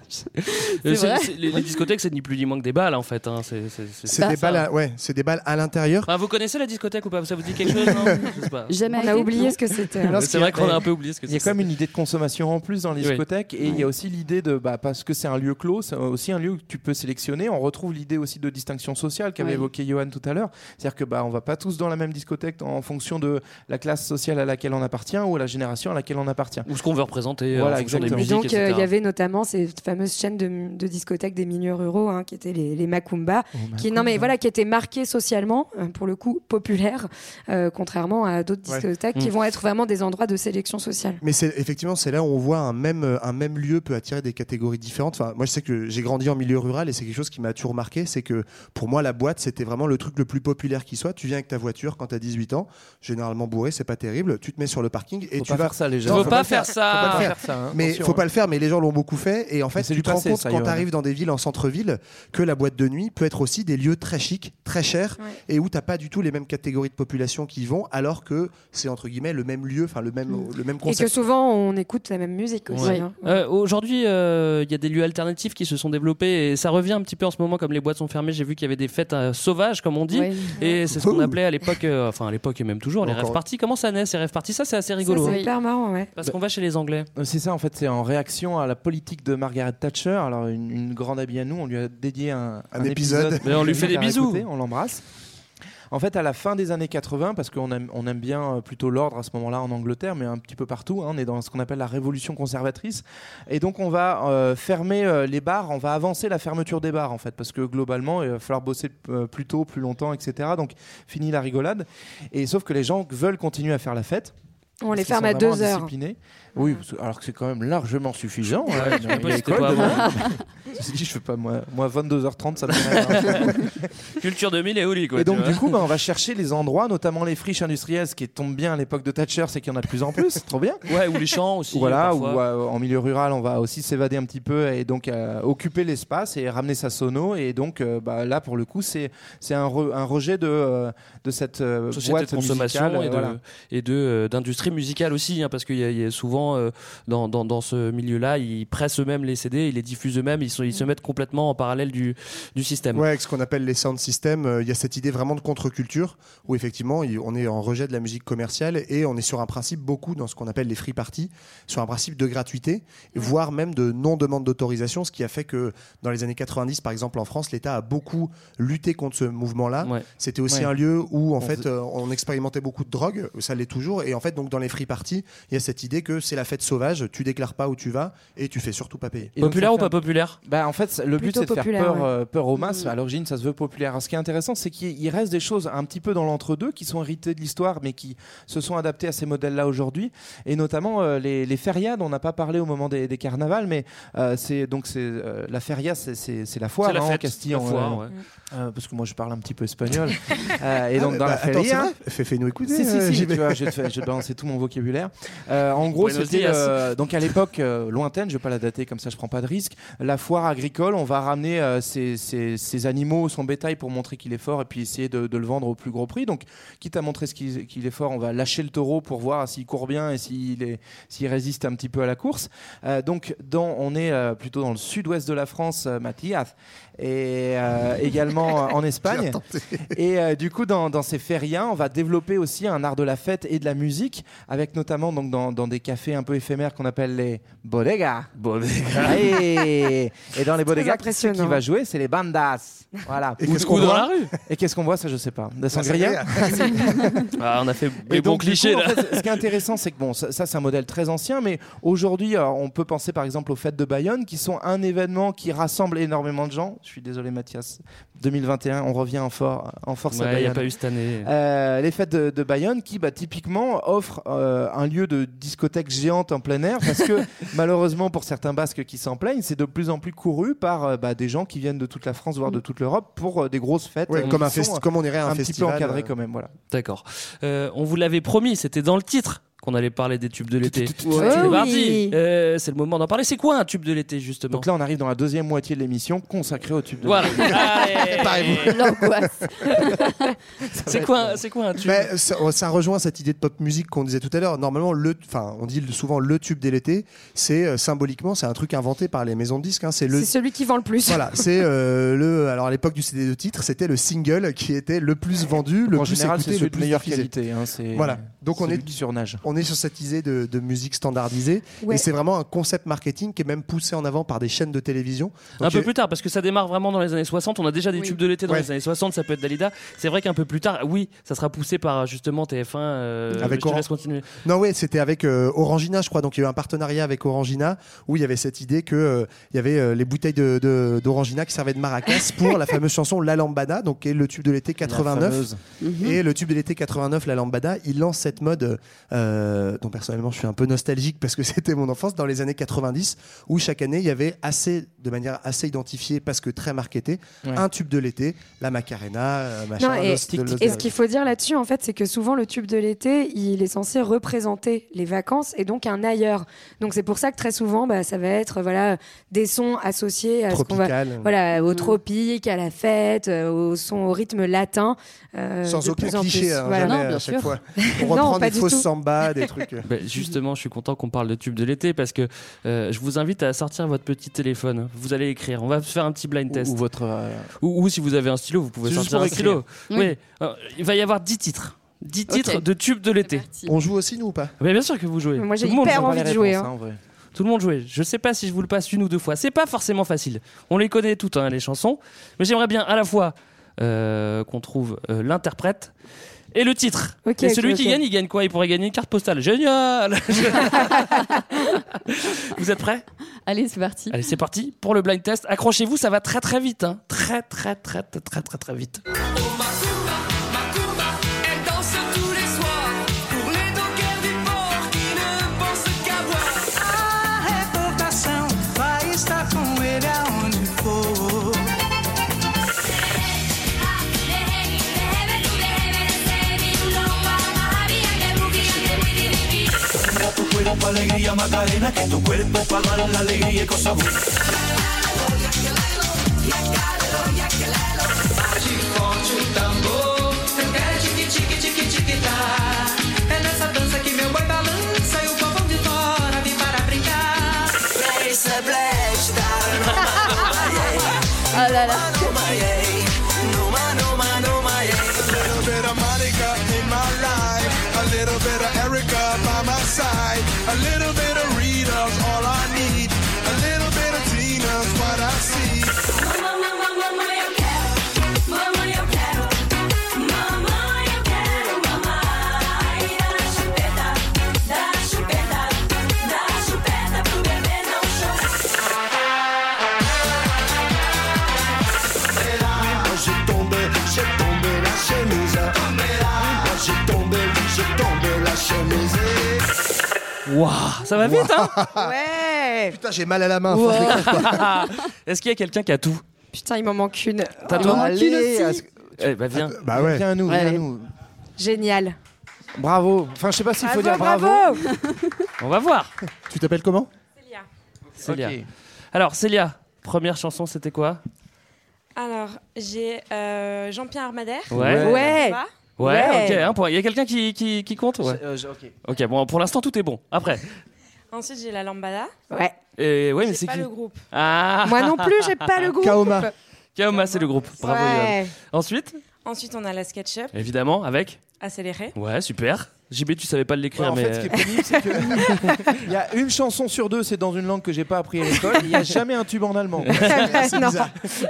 Vrai les, les discothèques, c'est ni plus ni moins que des balles, en fait. hein. C'est des, balles à, ouais, c'est des balles à l'intérieur. Ah, vous connaissez la discothèque ou pas? Ça vous dit quelque chose non? Je sais pas. Jamais On a oublié ce que c'était. C'est vrai qu'on a un peu oublié ce que Il y a même une idée de consommation en plus dans les Oui. discothèques et il y a aussi l'idée de bah, parce que c'est un lieu clos, c'est aussi un lieu que tu peux sélectionner. On retrouve l'idée aussi de distinction sociale qu'avait évoqué Johan tout à l'heure, c'est-à-dire que bah on va pas tous dans la même discothèque en fonction de la classe sociale à laquelle on appartient ou à la génération à laquelle on appartient. Ou ce qu'on veut représenter euh, Voilà, en fonction des exactement. Et musiques, donc, euh, il y avait notamment ces fameuses chaînes de, de discothèques des milieux ruraux, hein, qui étaient les, les Macumba, qui, non, mais voilà, qui étaient marquées socialement, euh, pour le coup, populaires, euh, contrairement à d'autres Ouais. discothèques qui Mm. vont être vraiment des endroits de sélection sociale. Mais c'est effectivement c'est là où on voit un même un même lieu peut attirer des catégories différentes. Enfin, moi je sais que j'ai grandi en milieu rural et c'est quelque chose qui m'a toujours marqué, c'est que pour moi la boîte c'était vraiment le truc le plus populaire qui soit. Tu viens avec ta voiture quand tu as 18 ans, généralement bourré, c'est pas terrible. Tu te mets sur le parking et Faut tu pas vas faire ça les gens. Faut pas faire ça. Faut pas faire. ça. hein, mais attention, faut hein. pas le faire, mais les gens l'ont beaucoup fait. Et en fait, c'est tu du te rends passé, compte ça, quand tu arrives dans des villes en centre-ville que la boîte de nuit peut être aussi des lieux très chics, très chers, et où t'as pas du tout les mêmes catégories de population qui y vont, alors que c'est entre guillemets le même lieu, enfin le même, le même Et que concept. souvent, on écoute la même musique aussi. Ouais. hein. Euh, Aujourd'hui, euh, il y a des lieux alternatifs qui se sont développés et ça revient un petit peu en ce moment, comme les boîtes sont fermées. J'ai vu qu'il y avait des fêtes euh, sauvages, comme on dit, Ouais. et c'est ce qu'on appelait à l'époque, euh, enfin à l'époque et même toujours, les rêves parties. Comment ça naît ces rêves parties Ça, c'est assez rigolo. Ça, hein. c'est hyper marrant, ouais. Parce qu'on va chez les Anglais. C'est ça, en fait, c'est en réaction à la politique de Margaret Thatcher. Alors, une, une grande amie à nous, on lui a dédié un, Un épisode. Mais on lui fait des bisous. écouter, on l'embrasse. En fait, à la fin des années 80, parce qu'on aime, on aime bien euh, plutôt l'ordre à ce moment-là en Angleterre, mais un petit peu partout, hein, on est dans ce qu'on appelle la révolution conservatrice. Et donc, on va euh, fermer euh, les bars, on va avancer la fermeture des bars, en fait, parce que globalement, il va falloir bosser plus tôt, plus longtemps, etc. Donc, fini la rigolade. Et sauf que les gens veulent continuer à faire la fête. On les ferme à deux heures. Oui, alors que c'est quand même largement suffisant. Ouais, une école dit, je fais pas moi, moi 22h30, ça me fait Culture 2000 et Oli, quoi. Et donc, du coup, bah, on va chercher les endroits, notamment les friches industrielles, ce qui tombe bien à l'époque de Thatcher, c'est qu'il y en a de plus en plus. C'est trop bien. Ouais, ou les champs aussi. Voilà, ou euh, en milieu rural, on va aussi s'évader un petit peu et donc euh, occuper l'espace et ramener sa sono. Et donc, euh, bah, là, pour le coup, c'est c'est un, re- un rejet de, de cette euh, société boîte de consommation musicale, et de, voilà. et de euh, d'industrie musicale aussi hein, parce qu'il y a souvent euh, dans, dans, dans ce milieu là ils pressent eux-mêmes les CD ils les diffusent eux-mêmes ils, se mettent complètement en parallèle du, du système Ouais, avec ce qu'on appelle les sound systems, euh, il y a cette idée vraiment de contre-culture où effectivement on est en rejet de la musique commerciale et on est sur un principe beaucoup dans ce qu'on appelle les free parties, sur un principe de gratuité, voire même de non-demande d'autorisation, ce qui a fait que dans les années 90 par exemple en France, l'État a beaucoup lutté contre ce mouvement-là. C'était aussi Ouais. un lieu où en On fait euh, on expérimentait beaucoup de drogue, ça l'est toujours, et en fait donc dans les free parties, il y a cette idée que c'est la fête sauvage, tu déclares pas où tu vas et tu fais surtout pas payer. Et populaire ou pas populaire bah, En fait, le but c'est de faire peur, ouais. euh, peur aux masses. Mm. À l'origine, ça se veut populaire. Alors, ce qui est intéressant, c'est qu'il il reste des choses un petit peu dans l'entre-deux qui sont héritées de l'histoire, mais qui se sont adaptées à ces modèles-là aujourd'hui. Et notamment euh, les, les fériades. On n'a pas parlé au moment des, des carnavals, mais euh, c'est donc c'est euh, la feria, c'est- la foire la hein, en fête, Castille, la en- foire, euh, ouais. euh, parce que moi je parle un petit peu espagnol. Euh, et donc Ah, dans bah, la feria. Fais-nous écouter. Si, si, euh, si, tu vois, je vais te te balancer tout mon vocabulaire. Euh, en gros, c'était euh, donc à l'époque euh, lointaine, je vais pas la dater comme ça, je prends pas de risque. La foire agricole, on va ramener euh, ces- ces animaux, son bétail pour montrer qu'il est fort et puis essayer de, de le vendre au plus gros prix. Donc, quitte à montrer ce qu'il est fort, on va lâcher le taureau pour voir s'il court bien et s'il résiste un petit peu à la course. Euh, donc, dans, on est euh, plutôt dans le sud-ouest de la France, euh, Mathias, et euh, également euh, en Espagne. Et euh, du coup, dans, dans ces férias, on va développer aussi un art de la fête et de la musique, avec notamment donc, dans, dans des cafés un peu éphémères qu'on appelle les bodegas. et, et dans les bodegas, qui, ce qui va jouer, c'est les bandas. Voilà. Et qu'est-ce qu'on Ou dans voit la rue Et qu'est-ce qu'on voit Ça, je sais pas. La sangria Ah, on a fait des bons clichés coup, en là fait, ce qui est intéressant, c'est que bon, ça, ça, c'est un modèle très ancien, mais aujourd'hui, on peut penser par exemple aux fêtes de Bayonne, qui sont un événement qui rassemble énormément de gens. Je suis désolé, Mathias. 2021, on revient en, for- en force à Ouais, il n'y a pas eu cette année. Euh, les fêtes de, de Bayonne qui bah, typiquement offrent euh, un lieu de discothèque géante en plein air parce que malheureusement pour certains basques qui s'en plaignent c'est de plus en plus couru par euh, bah, des gens qui viennent de toute la France voire de toute l'Europe pour euh, des grosses fêtes Ouais, comme un sont, comme on irait à un un petit peu festival, euh. quand même voilà D'accord. Euh, on vous l'avait promis, c'était dans le titre qu'on allait parler des tubes de l'été. Ouais. C'est. Euh, c'est le moment d'en parler. C'est quoi un tube de l'été justement donc là on arrive dans la deuxième moitié de l'émission consacrée au tube de Voilà. l'été. L'angoisse. C'est quoi, c'est quoi un tube Mais ça, ça rejoint cette idée de pop musique qu'on disait tout à l'heure. Normalement, le, enfin, on dit souvent le tube dès l'été. C'est euh, symboliquement, c'est un truc inventé par les maisons de disques. hein. C'est le. C'est celui qui vend le plus. Voilà, c'est euh, le. Alors à l'époque du CD de titre, c'était le single qui était le plus vendu, le en plus général écouté, le de plus meilleure qualité hein, c'est Voilà. Donc on est qui surnage on est sur cette idée de, de musique standardisée Ouais. et c'est vraiment un concept marketing qui est même poussé en avant par des chaînes de télévision. Un peu euh, plus tard, parce que ça démarre vraiment dans les années 60. On a déjà des tubes de l'été dans Ouais. les années 60. Ça peut être Dalida. C'est vrai qu'un peu plus tard, oui, ça sera poussé par justement TF1. euh, Avec je te Oran- laisse continuer. Non, ouais, c'était avec euh, Orangina, je crois. Donc il y a eu un partenariat avec Orangina où il y avait cette idée que euh, il y avait euh, les bouteilles de- de- d'Orangina qui servaient de maracas pour la fameuse chanson La Lambada, donc qui est le tube de l'été 89. fameuse. Et le tube de l'été 89, La Lambada, il lance cette mode euh, euh, dont personnellement je suis un peu nostalgique parce que c'était mon enfance, dans les années 90, où chaque année il y avait assez, de manière assez identifiée, parce que très marketée, Ouais. un tube de l'été, la Macarena, euh, machin. Non, et, ce qu'il faut dire là-dessus, en fait, c'est que souvent le tube de l'été, il est censé représenter les vacances et donc un ailleurs. Donc c'est pour ça que très souvent, bah, ça va être voilà des sons associés à ce qu'on va, Tropical. voilà, au tropique, à la fête, euh, au son, au rythme latin. euh, Sans aucun cliché, hein, Voilà. jamais, à chaque fois. On Non, reprend pas des fausses tout. Des trucs. euh. Bah, justement, je suis content qu'on parle de tube de l'été parce que euh, je vous invite à sortir votre petit téléphone. Vous allez écrire. On va faire un petit blind test. Ou votre. Ou, ou si vous avez un stylo, vous pouvez sortir un stylo. Oui. Oui. Alors, il va y avoir 10 titres. 10 Ok. titres de tubes de l'été. On joue aussi, nous, ou pas? Mais bien sûr que vous jouez. Moi, j'ai hyper envie de jouer, hein. Tout le monde jouait. Je sais pas si je vous le passe une ou deux fois. C'est pas forcément facile. On les connaît toutes, hein, les chansons. Mais j'aimerais bien à la fois euh, qu'on trouve euh, l'interprète et le titre. Et celui qui gagne, il gagne quoi? Il pourrait gagner une carte postale. Génial Vous êtes prêts? Allez, c'est parti. Allez, c'est parti pour le blind test. Accrochez-vous, ça va très très vite. hein. Très très très très très très très vite. Macarena, que tu cuerpo para dar la alegría y cosa buena. Waouh, ça va vite, hein Ouais Putain, j'ai mal à la main. faut que je l'écrive, quoi. Est-ce qu'il y a quelqu'un qui a tout Putain, il m'en manque une. T'as toi. Eh bah viens. Bah ouais. Viens à nous, viens à nous. Génial. Bravo. Enfin, je sais pas s'il faut dire bravo. bravo. On va voir. Tu t'appelles comment Célia. Ok. Alors Célia, première chanson, c'était quoi Alors, j'ai euh, Jean-Pierre Armadère. Ouais. Ouais. Ça va Ouais, Ouais. ok. un point. Il y a quelqu'un qui, qui, qui compte? Ouais. Euh, ok. Bon, pour l'instant, tout est bon. Après. Ensuite, j'ai la Lambada. Ouais. Et ouais, mais c'est pas qui le groupe. Ah Moi non plus, j'ai pas le groupe. Kaoma. Kaoma, c'est le groupe. Bravo, Ouais. Ensuite, Ensuite, on a la SketchUp, évidemment, avec? accéléré. Ouais, super. JB, tu savais pas l'écrire, Ouais, en mais. fait, ce qui est pénible, c'est que il y a une chanson sur deux, c'est dans une langue que j'ai pas appris à l'école. Il y a jamais un tube en allemand. C'est Non. bizarre. Pourtant,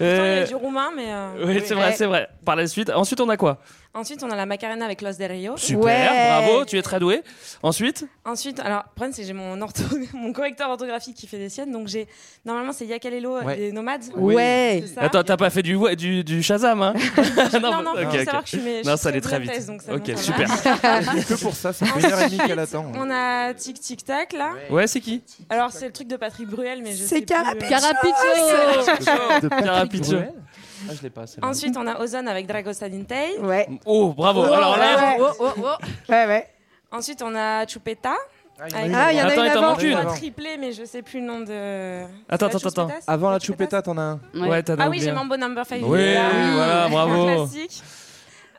il y Euh, a du roumain, mais. euh, Oui, c'est vrai, c'est vrai. Par la suite, ensuite, on a quoi? Ensuite, on a la Macarena avec Los del Rio. Super, Ouais. bravo, tu es très doué. Ensuite, Ensuite, alors, le problème, c'est que j'ai mon, ortho- mon correcteur orthographique qui fait des siennes. Donc, j'ai. Normalement, c'est Yakalelo Ouais. des nomades. Ouais. Attends, t'as pas fait du, du, du Shazam, hein? Non, non, ok, faut ok. savoir que je suis, je Non, ça allait très vite. thèse, donc c'est ok, super. Que pour ça, ça fait une heure et demie qu'elle attend. On a Tic Tic Tac là. Ouais, c'est qui Alors c'est le truc de Patrick Bruel, mais je C'est sais Carapicho. Carapicho. Bruel. Ah, je l'ai pas. celle-là. Ensuite, on a Ozone avec Dragosta Dintei. Ouais. Oh, bravo. Oh, Alors là, ouais, ouais. Ouais, ouais. Ensuite, on a Chupeta. Ah, il y en a une Ah, il y en a Attends, il t'en avant. triplé, mais je sais plus le nom de. Attends, attends, attends. Avant la choupetta, t'en as un. Ouais, t'as Ah oui, j'ai. Mambo Number 5. Oui, voilà, bravo. Classique.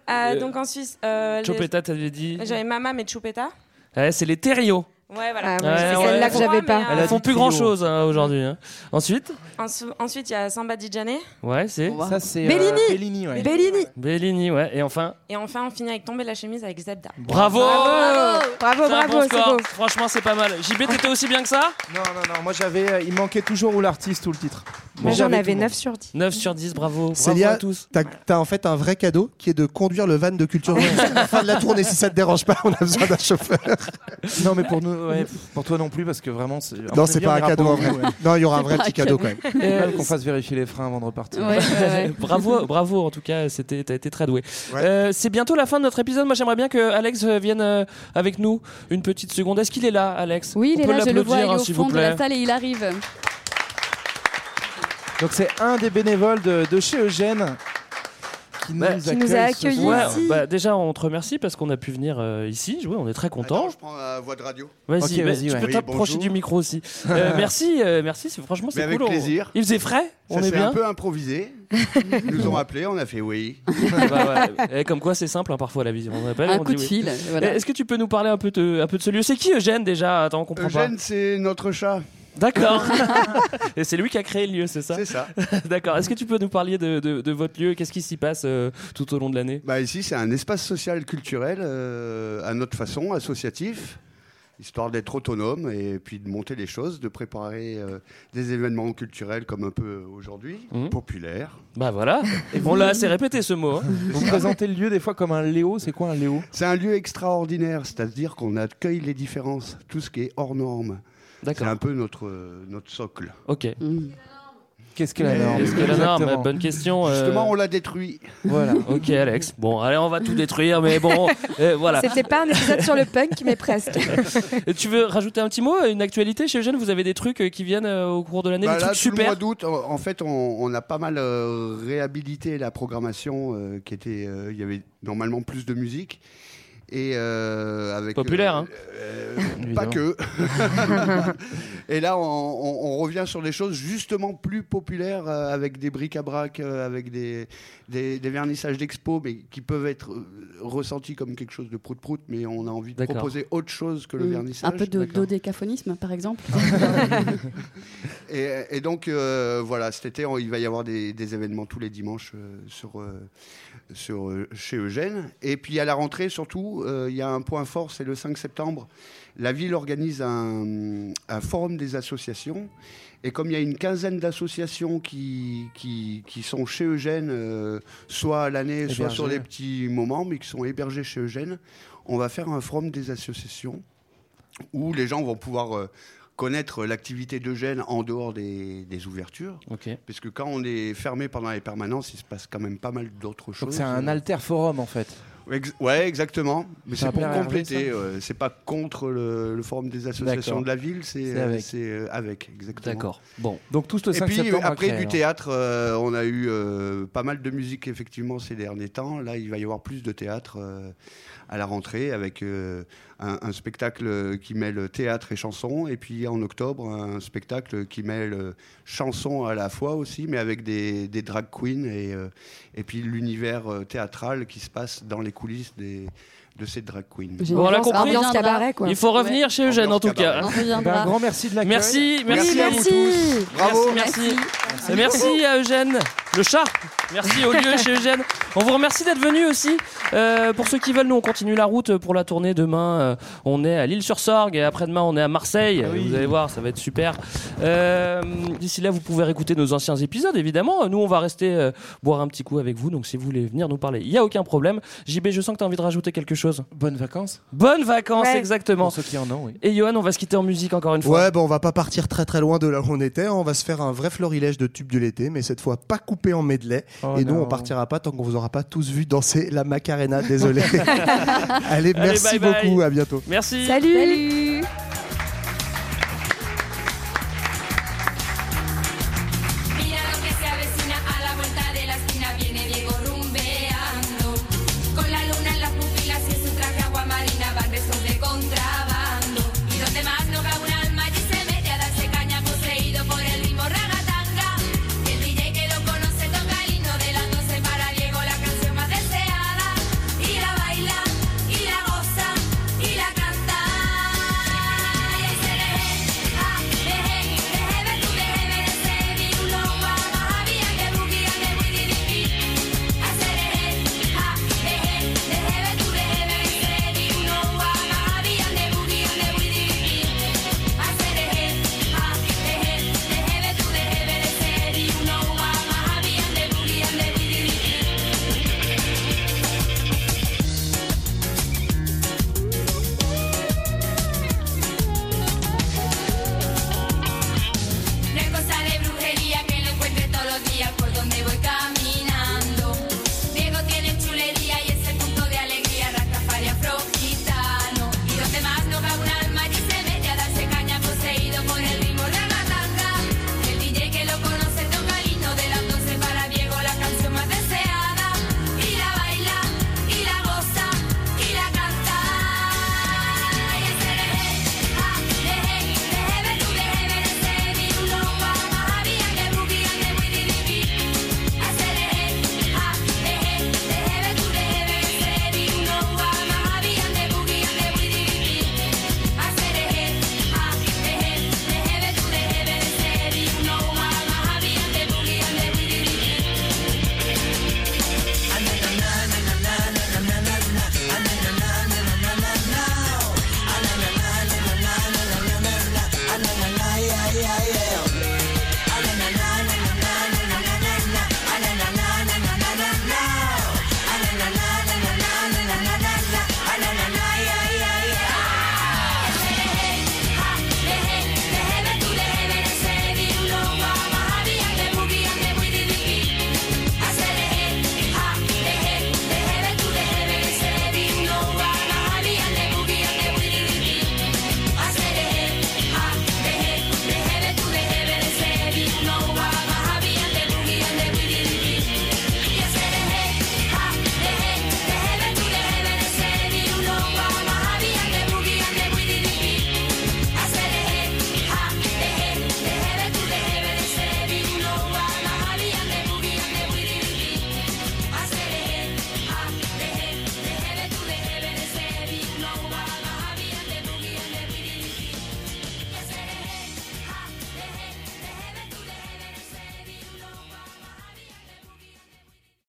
Euh, donc ensuite, euh, les- Chopeta, t'avais dit. j'avais Mama mais Chupeta. Ouais, c'est les Terrios. Ouais, voilà. Ah, ouais, c'est celle-là que j'avais pas. Elles font plus grand chose aujourd'hui. hein. Ensuite, ensu- Ensuite, il y a Samba di Gianni. ouais, c'est Ça, c'est Bellini. euh, Bellini, ouais. Bellini. Bellini, ouais. Et enfin, Et enfin, on finit avec Tomber la chemise avec Zebda. bravo. Bravo, bravo, C'est un bravo, bon c'est score. beau. Franchement, c'est pas mal. JB, t'étais aussi bien que ça? Non, non, non. Moi, j'avais. euh, il manquait toujours ou l'artiste ou le titre. Mais j'en j'avais avais tout. 9 sur 10. 9 sur 10, bravo. Bravo Célia, à tous. t'as t'as en fait un vrai cadeau qui est de conduire le van de culture. Jusqu'à la fin de la tournée, si ça te dérange pas, on a besoin d'un chauffeur. Non, mais pour nous, ouais, pour toi non plus, parce que vraiment. c'est- Non, c'est pas un cadeau, au en vrai. ouais. Non, il y aura un vrai petit cadeau, quand même. Euh, même qu'on fasse vérifier les freins avant de repartir. Ouais, ouais, ouais. bravo, bravo en tout cas, c'était, t'as été très doué. Euh, c'est bientôt la fin de notre épisode. Moi, j'aimerais bien que Alex euh, vienne euh, avec nous une petite seconde. Est-ce qu'il est là, Alex? Oui, il On est peut là, je le vois, il est hein, au fond de la salle et il arrive. Donc c'est un des bénévoles de, de chez Eugène qui nous, Bah, accueille nous a accueillis. Bah, déjà, on te remercie parce qu'on a pu venir euh, ici jouer. On est très contents. Attends, je prends la voix de radio. Vas-y, Ok, bah, vas-y, tu ouais. peux Oui, t'approcher du micro aussi. Euh, merci, euh, merci. c'est- Franchement, c'est avec cool. on- plaisir. Il faisait frais. Ça on est bien. un peu improvisé. Ils nous ont appelés, on a fait oui. Bah, ouais. Et comme quoi, c'est simple hein, parfois la vision. On appelle, Un on coup dit de oui. fil. Voilà. Est-ce que tu peux nous parler un peu de, un peu de ce lieu? C'est qui Eugène déjà? Attends, on comprend Eugène, c'est notre chat. D'accord. Et c'est lui qui a créé le lieu, c'est ça C'est ça. D'accord. Est-ce que tu peux nous parler de, de- de votre lieu? Qu'est-ce qui s'y passe euh, tout au long de l'année? Bah, ici, c'est un espace social culturel euh, à notre façon, associatif, histoire d'être autonome et puis de monter les choses, de préparer euh, des événements culturels comme un peu aujourd'hui, Mhm. populaires. Bah voilà. on l'a assez répété ce mot. hein. Vous présentez le lieu des fois comme un Léo. C'est quoi un Léo? C'est un lieu extraordinaire, c'est-à-dire qu'on accueille les différences, tout ce qui est hors norme. C'est un peu notre, notre socle. Ok. Mm. Qu'est-ce que la norme Est-ce que la norme Exactement. Bonne question. euh, Justement, on l'a détruit. Voilà. Ok, Alex. Bon, allez, on va tout détruire, mais bon, euh, voilà. C'était pas un épisode sur le punk, mais presque. Et tu veux rajouter un petit mot, une actualité chez Eugène? Vous avez des trucs euh, qui viennent au cours de l'année, Bah des là, trucs tout le mois super. d'août, en fait, on, on a pas mal euh, réhabilité la programmation euh, qui était. euh, Il y avait normalement plus de musique. Et euh, avec Populaire, euh, hein. euh, pas que. et là, on, on- on revient sur des choses justement plus populaires euh, avec des bric-à-brac, euh, avec des, des, des vernissages d'expo, mais qui peuvent être ressentis comme quelque chose de prout-prout, mais on a envie de proposer autre chose que le Mm. vernissage. Un peu de dodécaphonisme, par exemple. Et, et donc, euh, voilà, cet été, on- il va y avoir des, des événements tous les dimanches euh, sur, euh, sur, euh, chez Eugène. Et puis, à la rentrée, surtout, euh, il y a un point fort, c'est le 5 septembre. La ville organise un, un forum des associations. Et comme il y a une quinzaine d'associations qui, qui, qui sont chez Eugène, euh, soit à l'année, soit Hébergées. sur des petits moments, mais qui sont hébergés chez Eugène, on va faire un forum des associations où les gens vont pouvoir euh, connaître l'activité d'Eugène en dehors des, des ouvertures. Parce que quand on est fermé pendant les permanences, il se passe quand même pas mal d'autres Donc choses. c'est un alter forum en fait. Ex- ouais, exactement. Mais c'est pour compléter. euh, c'est pas contre le, le forum des associations de la ville, c'est euh, avec. euh, avec, exactement. D'accord. Bon. Donc tout le Et 5 puis septembre. à après du alors. théâtre, euh, on a eu euh, pas mal de musique effectivement ces derniers temps. Là, il va y avoir plus de théâtre euh, à la rentrée avec euh, un, spectacle qui mêle théâtre et chanson. Et puis en octobre, un spectacle qui mêle euh, chanson à la fois aussi, mais avec des, drag queens et, euh, et puis l'univers théâtral qui se passe dans les coulisses des, de ces drag queens. Bon, on l'a compris. Ambiance cabaret, quoi. Il faut revenir chez Eugène en tout cas. On Eh ben, reviendra. un grand merci de l'accueil. Merci, merci, Merci à vous tous. Bravo. Merci, merci. Et merci à Eugène, le chat. Merci au lieu chez Eugène. On vous remercie d'être venu aussi. Euh, pour ceux qui veulent, nous on continue la route pour la tournée demain. euh, on est à l'île-sur-Sorgue et après-demain on est à Marseille. Ah oui. Vous allez voir, ça va être super. Euh, D'ici là, vous pouvez réécouter nos anciens épisodes évidemment. Nous on va rester euh, boire un petit coup avec vous. Donc si vous voulez venir nous parler, il y a aucun problème. JB, je sens que tu as envie de rajouter quelque chose. Bonnes vacances. Bonnes vacances, Ouais. exactement. Pour ceux qui en ont, oui. Et Johan, on va se quitter en musique encore une fois. Ouais, bah on va pas partir très très loin de là où on était. On va se faire un vrai florilège de tubes de l'été, mais cette fois pas coupé en medley. Oh et nous, non. on partira pas tant qu'on vous aura pas tous vu danser la Macarena. Désolé. Allez, merci bye. beaucoup. À bientôt. Merci. Salut. Salut